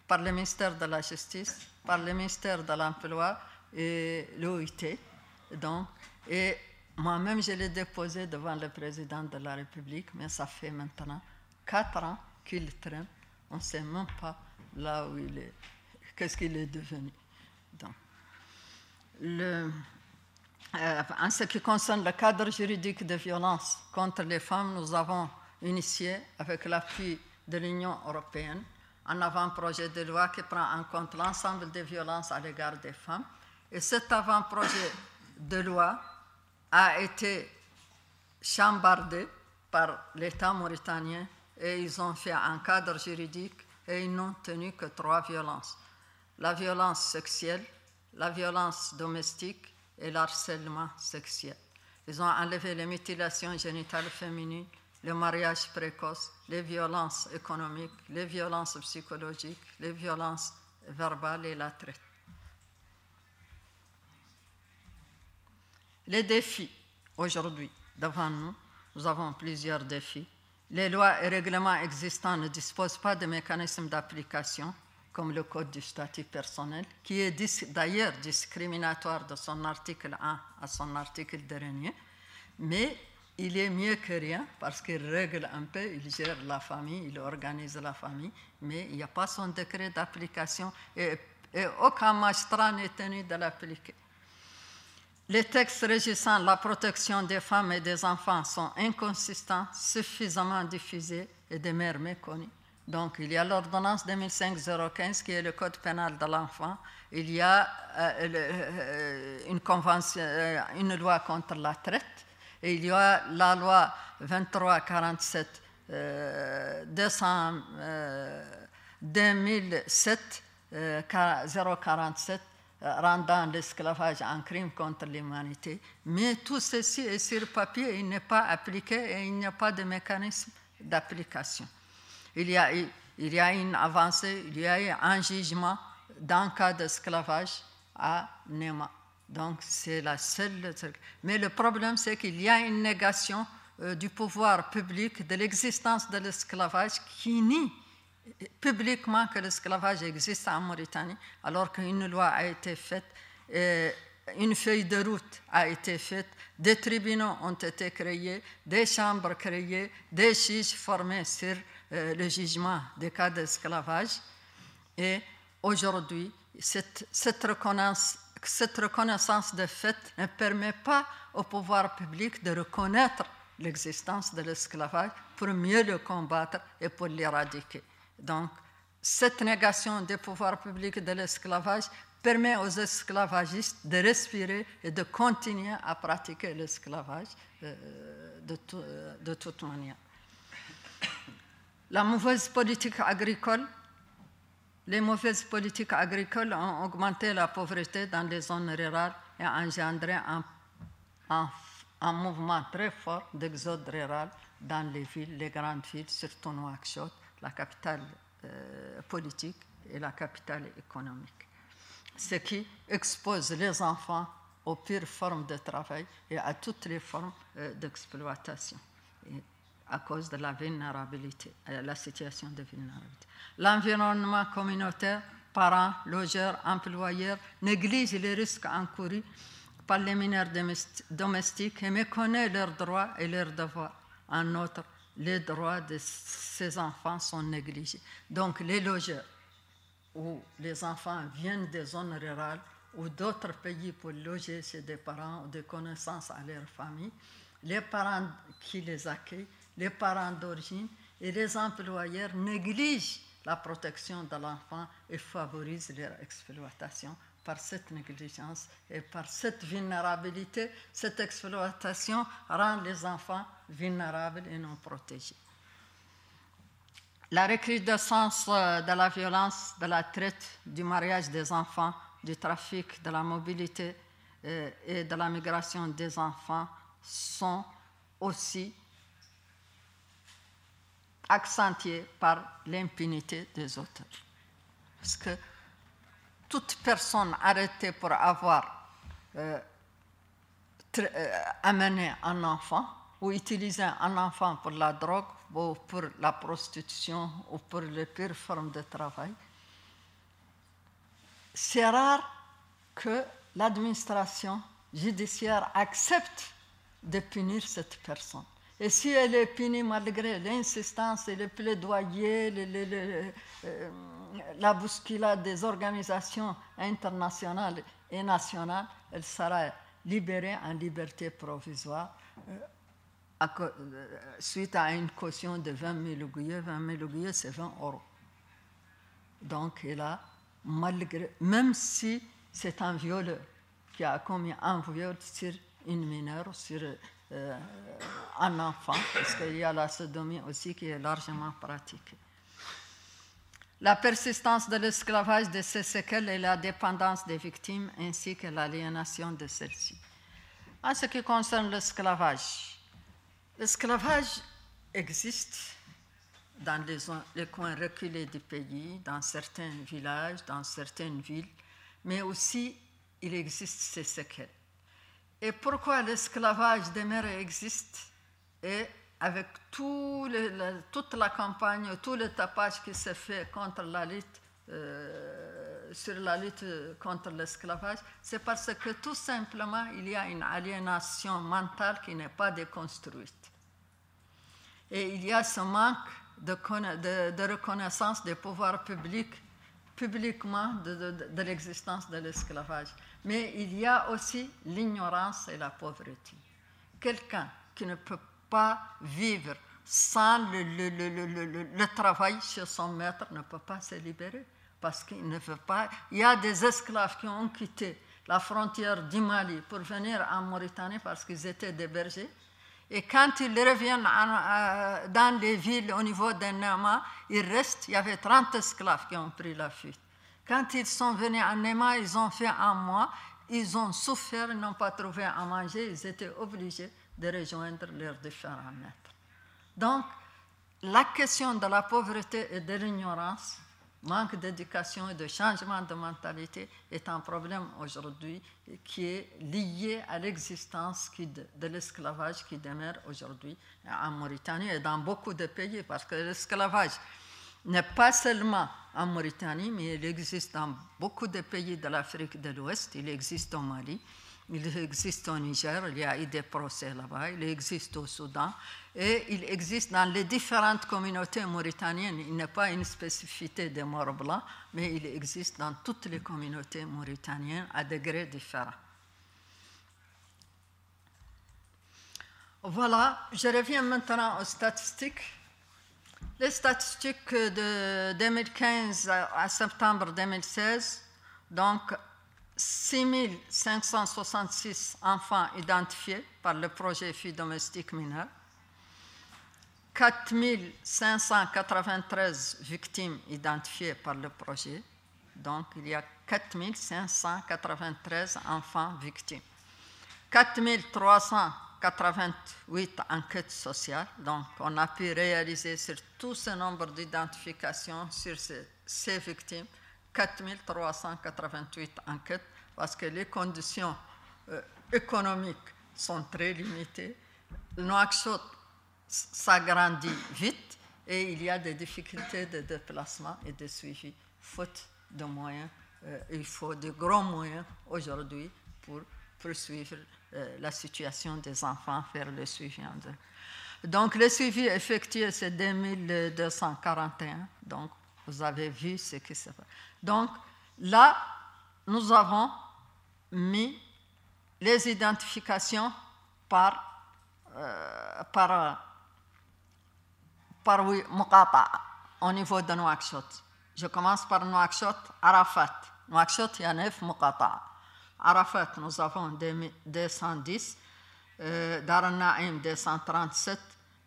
Speaker 8: par le ministère de la Justice, par le ministère de l'Emploi et l'OIT. Donc, et moi-même, je l'ai déposé devant le président de la République, mais ça fait maintenant quatre ans qu'il traîne. On ne sait même pas là où il est, qu'est-ce qu'il est devenu. Donc, euh, en ce qui concerne le cadre juridique de violence contre les femmes, nous avons initié, avec l'appui de l'Union européenne, un avant-projet de loi qui prend en compte l'ensemble des violences à l'égard des femmes. Et cet avant-projet de loi a été chambardé par l'État mauritanien et ils ont fait un cadre juridique et ils n'ont tenu que trois violences. La violence sexuelle, la violence domestique et l'harcèlement sexuel. Ils ont enlevé les mutilations génitales féminines, le mariage précoce, les violences économiques, les violences psychologiques, les violences verbales et la traite. Les défis aujourd'hui devant nous, nous avons plusieurs défis. Les lois et règlements existants ne disposent pas de mécanismes d'application, comme le Code du statut personnel, qui est d'ailleurs discriminatoire de son article 1 à son article dernier, mais il est mieux que rien parce qu'il règle un peu, il gère la famille, il organise la famille, mais il n'y a pas son décret d'application et, aucun magistrat n'est tenu de l'appliquer. Les textes régissant la protection des femmes et des enfants sont inconsistants, suffisamment diffusés et demeurent méconnus. Donc, il y a l'ordonnance 2005-015 qui est le code pénal de l'enfant. Il y a euh, euh, une, convention, euh, une loi contre la traite. Et il y a la loi 2347 2007 047 rendant l'esclavage un crime contre l'humanité. Mais tout ceci est sur papier, il n'est pas appliqué et il n'y a pas de mécanisme d'application. Il, y a, il y a une avancée, il y a un jugement d'un cas d'esclavage à Nema, Donc c'est la seule. Mais le problème, c'est qu'il y a une négation euh, du pouvoir public de l'existence de l'esclavage qui nie publiquement que l'esclavage existe en Mauritanie, alors qu'une loi a été faite, une feuille de route a été faite, des tribunaux ont été créés, des chambres créées, des juges formés sur euh, le jugement des cas d'esclavage. Et aujourd'hui, cette, reconnaissance, cette reconnaissance de fait ne permet pas au pouvoir public de reconnaître l'existence de l'esclavage pour mieux le combattre et pour l'éradiquer. Donc, cette négation des pouvoirs publics de l'esclavage permet aux esclavagistes de respirer et de continuer à pratiquer l'esclavage euh, euh, de toute manière. La mauvaise politique agricole, les mauvaises politiques agricoles ont augmenté la pauvreté dans les zones rurales et engendré un, un, mouvement très fort d'exode rural dans les villes, les grandes villes, surtout Nouakchott, la capitale euh, politique et la capitale économique. Ce qui expose les enfants aux pires formes de travail et à toutes les formes euh, d'exploitation à cause de la vulnérabilité, euh, la situation de vulnérabilité. L'environnement communautaire, parents, logeurs, employeurs négligent les risques encourus par les mineurs domestiques et méconnaissent leurs droits et leurs devoirs. En outre, les droits de ces enfants sont négligés. Donc les logeurs où les enfants viennent des zones rurales ou d'autres pays pour loger chez des parents ou des connaissances à leur famille, les parents qui les accueillent, les parents d'origine et les employeurs négligent la protection de l'enfant et favorisent leur exploitation par cette négligence et par cette vulnérabilité, cette exploitation rend les enfants vulnérables et non protégés. La recrudescence euh, de la violence, de la traite, du mariage des enfants, du trafic, de la mobilité euh, et de la migration des enfants sont aussi accentués par l'impunité des auteurs. Parce que toute personne arrêtée pour avoir euh, euh, amené un enfant ou utilisé un enfant pour la drogue ou pour la prostitution ou pour les pires formes de travail, c'est rare que l'administration judiciaire accepte de punir cette personne. Et si elle est punie malgré l'insistance et le plaidoyer, euh, la bousculade des organisations internationales et nationales, elle sera libérée en liberté provisoire euh, euh, suite à une caution de 20 000 ouguiers. 20 000 ouguiers, c'est 20 euros. Donc, elle a, malgré, même si c'est un violeur qui a commis un viol sur une mineure, sur euh, un enfant, parce qu'il y a la sodomie aussi qui est largement pratiquée. La persistance de l'esclavage de ces séquelles et la dépendance des victimes ainsi que l'aliénation de celles-ci. En ce qui concerne l'esclavage, l'esclavage existe dans les, les, coins reculés du pays, dans certains villages, dans certaines villes, mais aussi il existe ces séquelles. Et pourquoi l'esclavage demeure existe et avec tout toute la campagne, tout le tapage qui se fait contre la lutte, euh, sur la lutte contre l'esclavage, c'est parce que tout simplement il y a une aliénation mentale qui n'est pas déconstruite. Et il y a ce manque de reconnaissance des pouvoirs publics publiquement de, l'existence de l'esclavage mais il y a aussi l'ignorance et la pauvreté. Quelqu'un qui ne peut pas vivre sans le, travail chez son maître ne peut pas se libérer parce qu'il ne veut pas. Il y a des esclaves qui ont quitté la frontière du Mali pour venir en Mauritanie parce qu'ils étaient des bergers. Et quand ils reviennent dans les villes au niveau d'un Nama, il reste, il y avait 30 esclaves qui ont pris la fuite. Quand ils sont venus à Nema, ils ont fait un mois, ils ont souffert, ils n'ont pas trouvé à manger, ils étaient obligés de rejoindre leurs différents maîtres. Donc, la question de la pauvreté et de l'ignorance manque d'éducation et de changement de mentalité est un problème aujourd'hui qui est lié à l'existence de l'esclavage qui demeure aujourd'hui en Mauritanie et dans beaucoup de pays, parce que l'esclavage n'est pas seulement en Mauritanie, mais il existe dans beaucoup de pays de l'Afrique de l'Ouest, il existe au Mali, il existe au Niger, il y a eu des procès là-bas, il existe au Soudan, et il existe dans les différentes communautés mauritaniennes. Il n'est pas une spécificité des morts blancs, mais il existe dans toutes les communautés mauritaniennes à degrés différents. Voilà, je reviens maintenant aux statistiques. Les statistiques de 2015 à septembre 2016, donc 6566 enfants identifiés par le projet Filles domestiques mineures, 4593 victimes identifiées par le projet, donc il y a 4593 enfants victimes, 4388 enquêtes sociales, donc on a pu réaliser sur tout ce nombre d'identifications sur ces victimes 4388 enquêtes parce que les conditions euh, économiques sont très limitées. Nouakchott s'agrandit vite et il y a des difficultés de déplacement et de suivi, faute de moyens. Euh, il faut de grands moyens aujourd'hui pour poursuivre euh, la situation des enfants, faire le suivi. Donc, le suivi effectué, c'est 2241. Donc, vous avez vu ce qui se passe. Donc là, nous avons mis les identifications par, euh, par, par oui, au niveau de Nouakchott. Je commence par Nouakchott, Arafat. Nouakchott, il y a. Arafat, nous avons 210, euh, Daranaim 237,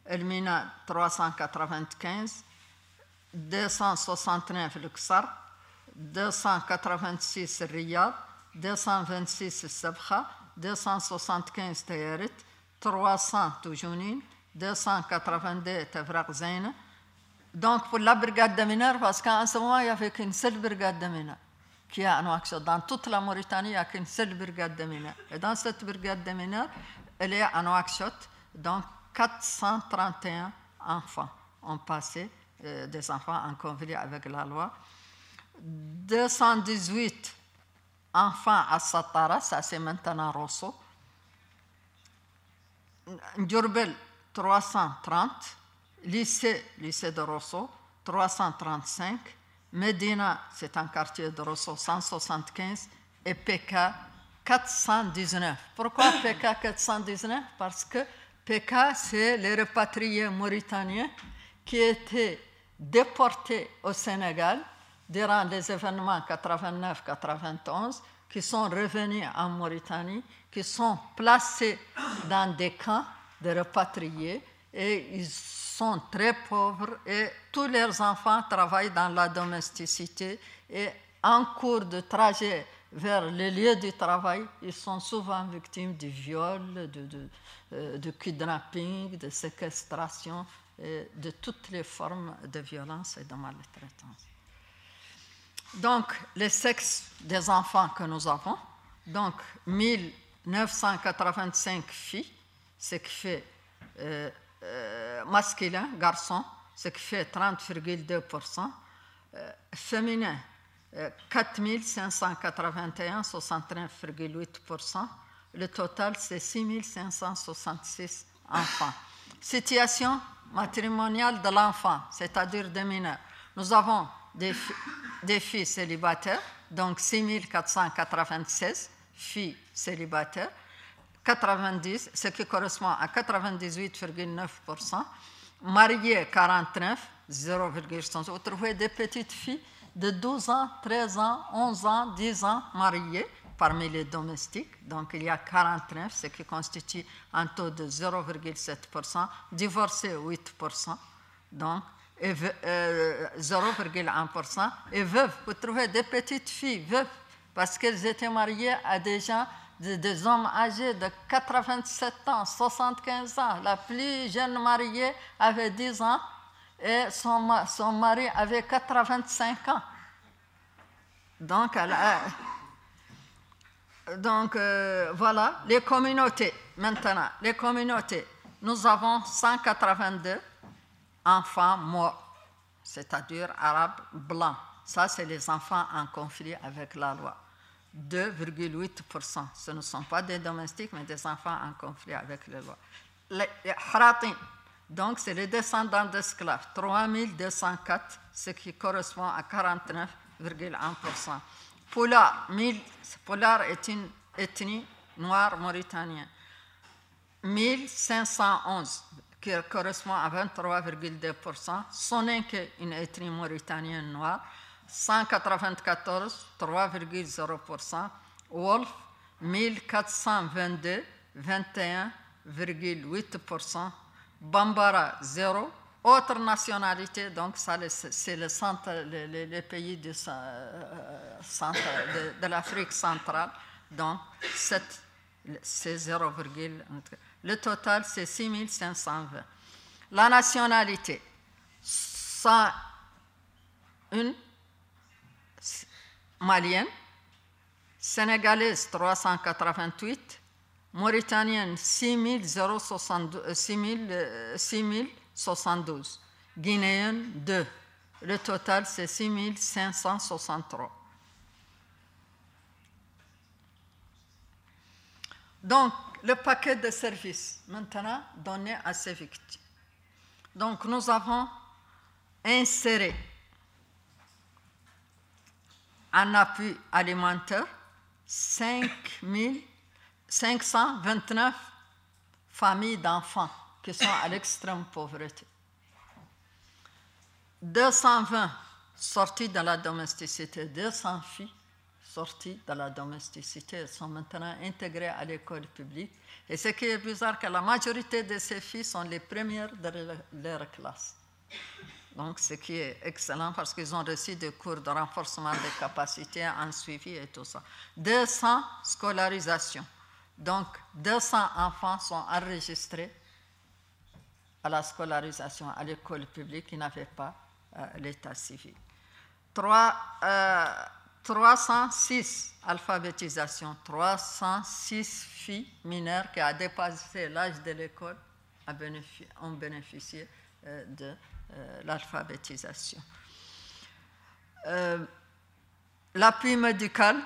Speaker 8: Elmina 395, 269 Luxar, 286 Riyad, 226 Sabha, 275 Tayarit, 300 Toujounin, 282 Tavrak Zaina. Donc pour la brigade de mineurs, parce qu'en ce moment, il n'y avait qu'une seule brigade de mineurs qui a à Dans toute la Mauritanie, il n'y a qu'une seule brigade de mineurs. Et dans cette brigade de mineurs, elle est à Nouakchott. Donc 431 enfants ont passé des enfants en conflit avec la loi. 218 enfants à Satara, ça c'est maintenant Rosso. Djurbel, 330. Lycée, lycée de Rosso, 335. Medina, c'est un quartier de Rosso, 175. Et PK, 419. Pourquoi PK 419 Parce que PK, c'est les repatriés mauritaniens qui étaient déportés au Sénégal durant les événements 89-91, qui sont revenus en Mauritanie, qui sont placés dans des camps de repatriés et ils sont très pauvres et tous leurs enfants travaillent dans la domesticité et en cours de trajet vers les lieux du travail, ils sont souvent victimes de viol, de, de, euh, kidnapping, de séquestration, de toutes les formes de violence et de maltraitance. Donc, les sexes des enfants que nous avons, donc 1985 filles, ce qui fait euh, euh, masculin, garçon, ce qui fait 30,2%, euh, féminin, 4581, 69,8%. Le total, c'est 6566 enfants. Situation matrimoniale de l'enfant, c'est-à-dire des mineurs. Nous avons des, filles célibataires, donc 6496 filles célibataires, 90, ce qui correspond à 98,9%, mariées 49, 0,1%. Vous trouvez des petites filles de 12 ans, 13 ans, 11 ans, 10 ans mariées parmi les domestiques. Donc il y a 49, ce qui constitue un taux de 0,7%, divorcés 8%, donc 0,1%, euh, et veuves. Vous trouvez des petites filles veuves parce qu'elles étaient mariées à des gens, des, hommes âgés de 87 ans, 75 ans. La plus jeune mariée avait 10 ans et son, son mari avait 85 ans. Donc, elle a, donc euh, voilà, les communautés, maintenant, les communautés. Nous avons 182 enfants morts, c'est-à-dire arabes blancs. Ça, c'est les enfants en conflit avec la loi. 2,8%. Ce ne sont pas des domestiques, mais des enfants en conflit avec la loi. Les haratin, donc c'est les descendants d'esclaves, 3204, ce qui correspond à 49,1%. Poulard est une ethnie noire mauritanienne. 1511, qui correspond à 23,2%. Soninke, une ethnie mauritanienne noire. 194, 3,0%. Wolf, 1422, 21,8%. Bambara, 0. Autre nationalité, donc c'est le centre, les, pays du centre de, l'Afrique centrale, donc c'est 0, le total c'est 6520. La nationalité, 101 malienne, sénégalaise 388, mauritanienne 6072, 6072, guinéenne 2. Le total c'est 6563. Donc, le paquet de services maintenant donné à ces victimes. Donc, nous avons inséré en appui alimentaire 529 familles d'enfants qui sont à l'extrême pauvreté. 220 sorties de la domesticité, 200 filles sorties de la domesticité sont maintenant intégrées à l'école publique. Et ce qui est bizarre, que la majorité de ces filles sont les premières de leur classe. Donc, ce qui est excellent parce qu'ils ont reçu des cours de renforcement des capacités en suivi et tout ça. 200 scolarisations. Donc, 200 enfants sont enregistrés à la scolarisation à l'école publique qui n'avait pas euh, l'état civil. 3, 306 euh, alphabétisations, 306 filles mineures qui ont dépassé l'âge de l'école ont bénéficié euh, de l'alphabétisation. L'appui médical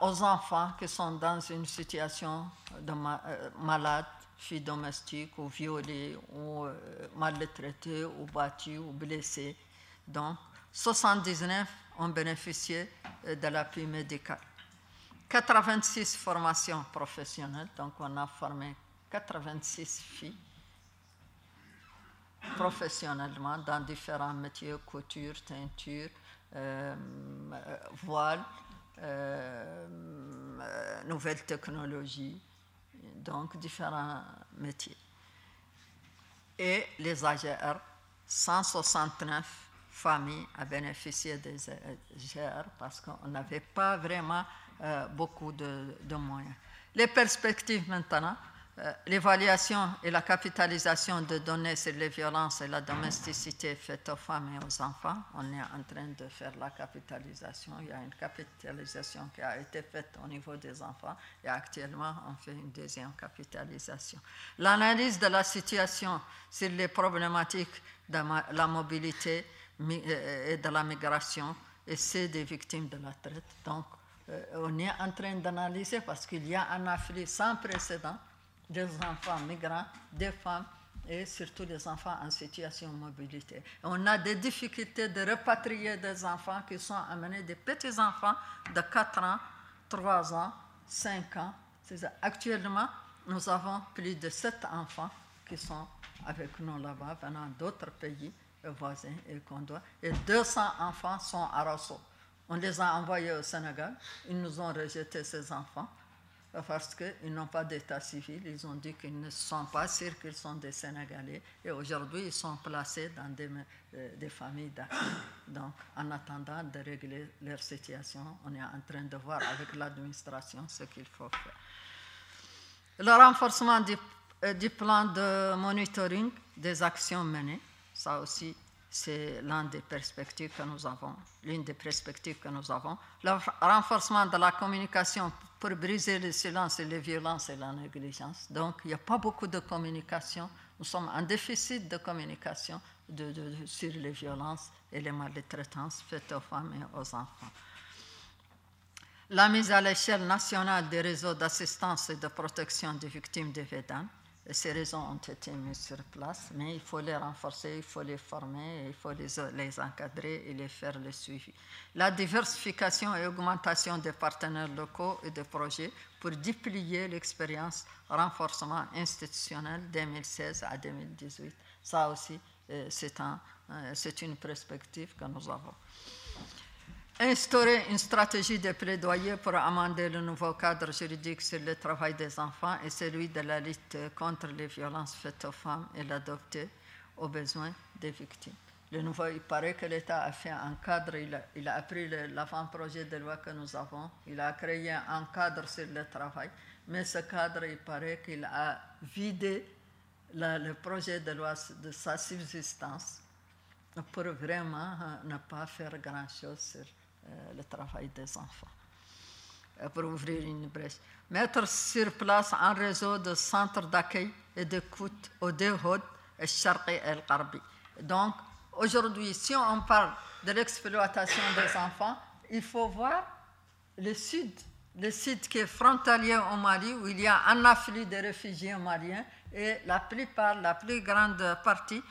Speaker 8: aux enfants qui sont dans une situation de malade filles domestiques ou violées ou euh, maltraitées ou battues ou blessées. Donc, 79 ont bénéficié euh, de l'appui médical. 86 formations professionnelles, donc on a formé 86 filles professionnellement dans différents métiers, couture, teinture, euh, voile, nouvelles technologies, donc différents métiers. Et les AGR, 169 familles ont bénéficié des AGR parce qu'on n'avait pas vraiment euh, beaucoup de, de, moyens. Les perspectives maintenant, l'évaluation et la capitalisation de données sur les violences et la domesticité faites aux femmes et aux enfants. On est en train de faire la capitalisation. Il y a une capitalisation qui a été faite au niveau des enfants et actuellement on fait une deuxième capitalisation. L'analyse de la situation sur les problématiques de la mobilité euh, et de la migration et c'est des victimes de la traite. Donc euh, on est en train d'analyser parce qu'il y a un afflux sans précédent des enfants migrants, des femmes et surtout des enfants en situation de mobilité. On a des difficultés de repatrier des enfants qui sont amenés, des petits-enfants de 4 ans, 3 ans, 5 ans. Actuellement, nous avons plus de 7 enfants qui sont avec nous là-bas, venant d'autres pays voisins et qu'on doit. Et 200 enfants sont à Rosso. On les a envoyés au Sénégal. Ils nous ont rejeté ces enfants parce qu'ils n'ont pas d'état civil. Ils ont dit qu'ils ne sont pas sûrs qu'ils sont des Sénégalais. Et aujourd'hui, ils sont placés dans des, euh, familles d'accueil. Donc, en attendant de régler leur situation, on est en train de voir avec l'administration ce qu'il faut faire. Le renforcement du, euh, du, plan de monitoring des actions menées. Ça aussi, c'est l'une des perspectives que nous avons, l'une des perspectives que nous avons. Le renforcement de la communication pour briser le silence et les violences et la négligence. Donc, il n'y a pas beaucoup de communication. Nous sommes en déficit de communication sur les violences et les maltraitances faites aux femmes et aux enfants. La mise à l'échelle nationale des réseaux d'assistance et de protection des victimes de Védan ces réseaux ont été mis sur place, mais il faut les renforcer, il faut les former, il faut les, les, encadrer et les faire le suivi. La diversification et augmentation des partenaires locaux et des projets pour déplier l'expérience renforcement institutionnel 2016 à 2018. Ça aussi, euh, euh, c'est une perspective que nous avons. Instaurer une stratégie de plaidoyer pour amender le nouveau cadre juridique sur le travail des enfants et celui de la lutte contre les violences faites aux femmes et l'adopter aux besoins des victimes. Il paraît que l'État a fait un cadre, il a, il a appris l'avant-projet de loi que nous avons, il a créé un cadre sur le travail, mais ce cadre, il paraît qu'il a vidé le projet de loi de sa subsistance pour vraiment hein, ne pas faire grand-chose sur euh, le travail des enfants, euh, pour ouvrir une brèche. Mettre sur place un réseau de centres d'accueil et d'écoute au Dehod, et Sharqi et Qarbi. Donc, aujourd'hui, si on parle de l'exploitation des enfants, il faut voir le sud, le sud qui est frontalier au Mali, où il y a un afflux de réfugiés maliens, et la plupart, la plus grande partie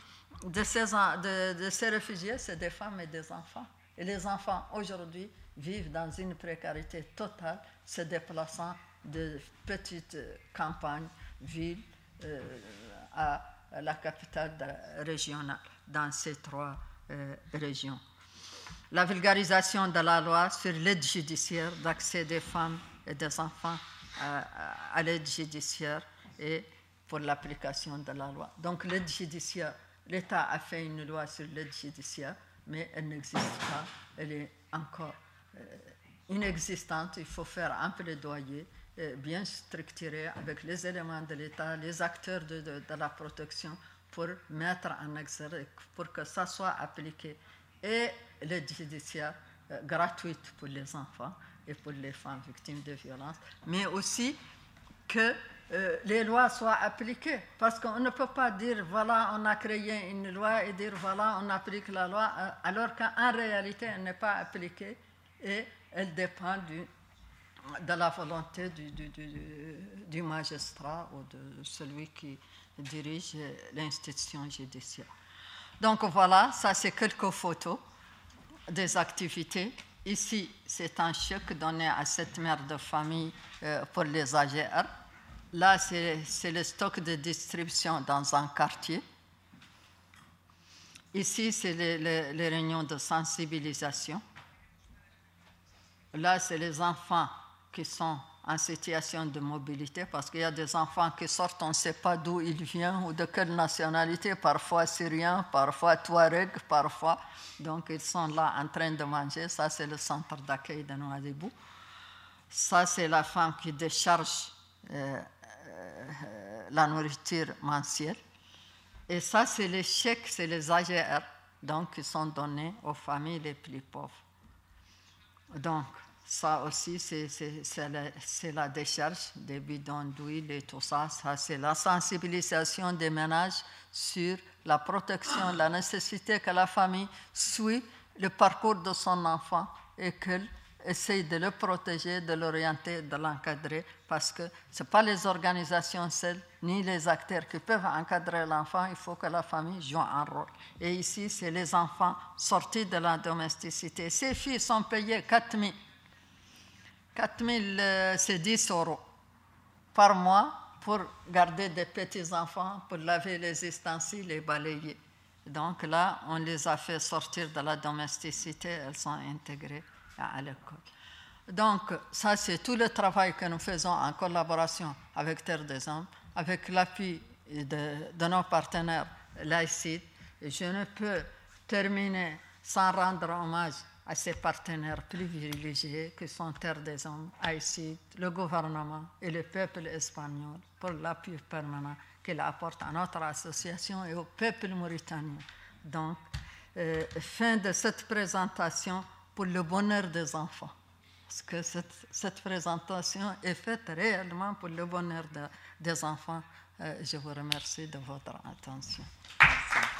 Speaker 8: de ces, de ces réfugiés, c'est des femmes et des enfants. Et les enfants aujourd'hui vivent dans une précarité totale, se déplaçant de petites campagnes, villes, euh, à la capitale régionale, dans ces trois euh, régions. La vulgarisation de la loi sur l'aide judiciaire, d'accès des femmes et des enfants à, à l'aide judiciaire et pour l'application de la loi. Donc l'aide judiciaire, l'État a fait une loi sur l'aide judiciaire mais elle n'existe pas, elle est encore euh, inexistante. Il faut faire un plaidoyer euh, bien structuré avec les éléments de l'État, les acteurs de, la protection pour mettre en exergue, pour que ça soit appliqué. Et l'aide judiciaire euh, gratuite pour les enfants et pour les femmes victimes de violences, mais aussi que euh, les lois soient appliquées. Parce qu'on ne peut pas dire, voilà, on a créé une loi et dire, voilà, on applique la loi, euh, alors qu'en réalité, elle n'est pas appliquée et elle dépend de la volonté du, magistrat ou de celui qui dirige l'institution judiciaire. Donc voilà, ça c'est quelques photos des activités. Ici, c'est un chèque donné à cette mère de famille euh, pour les AGR. Là, c'est le stock de distribution dans un quartier. Ici, c'est les, réunions de sensibilisation. Là, c'est les enfants qui sont en situation de mobilité parce qu'il y a des enfants qui sortent, on ne sait pas d'où ils viennent ou de quelle nationalité, parfois syriens, parfois touareg, parfois. Donc, ils sont là en train de manger. Ça, c'est le centre d'accueil de Nouadhibou. Ça, c'est la femme qui décharge euh, la nourriture mensuelle. Et ça, c'est les chèques, c'est les AGR, donc qui sont donnés aux familles les plus pauvres. Donc, ça aussi, c'est la, la, décharge des bidons d'huile et tout ça. Ça, c'est la sensibilisation des ménages sur la protection, la nécessité que la famille suit le parcours de son enfant et qu'elle essaye de le protéger, de l'orienter, de l'encadrer, parce que ce pas les organisations seules, ni les acteurs qui peuvent encadrer l'enfant, il faut que la famille joue un rôle. Et ici, c'est les enfants sortis de la domesticité. Ces filles sont payées 4 000. 4 000, c'est 10 euros par mois pour garder des petits-enfants, pour laver les ustensiles et balayer. Donc là, on les a fait sortir de la domesticité, elles sont intégrées à l'école. Donc, ça, c'est tout le travail que nous faisons en collaboration avec Terre des Hommes, avec l'appui de, nos partenaires laïcides. Je ne peux terminer sans rendre hommage à ces partenaires privilégiés que sont Terre des Hommes, AICID, le gouvernement et le peuple espagnol pour l'appui permanent qu'il apporte à notre association et au peuple mauritanien donc, euh, fin de cette présentation pour le bonheur des enfants. Parce que cette, cette présentation est faite réellement pour le bonheur de- des enfants. Euh, je vous remercie de votre attention.
Speaker 2: Merci.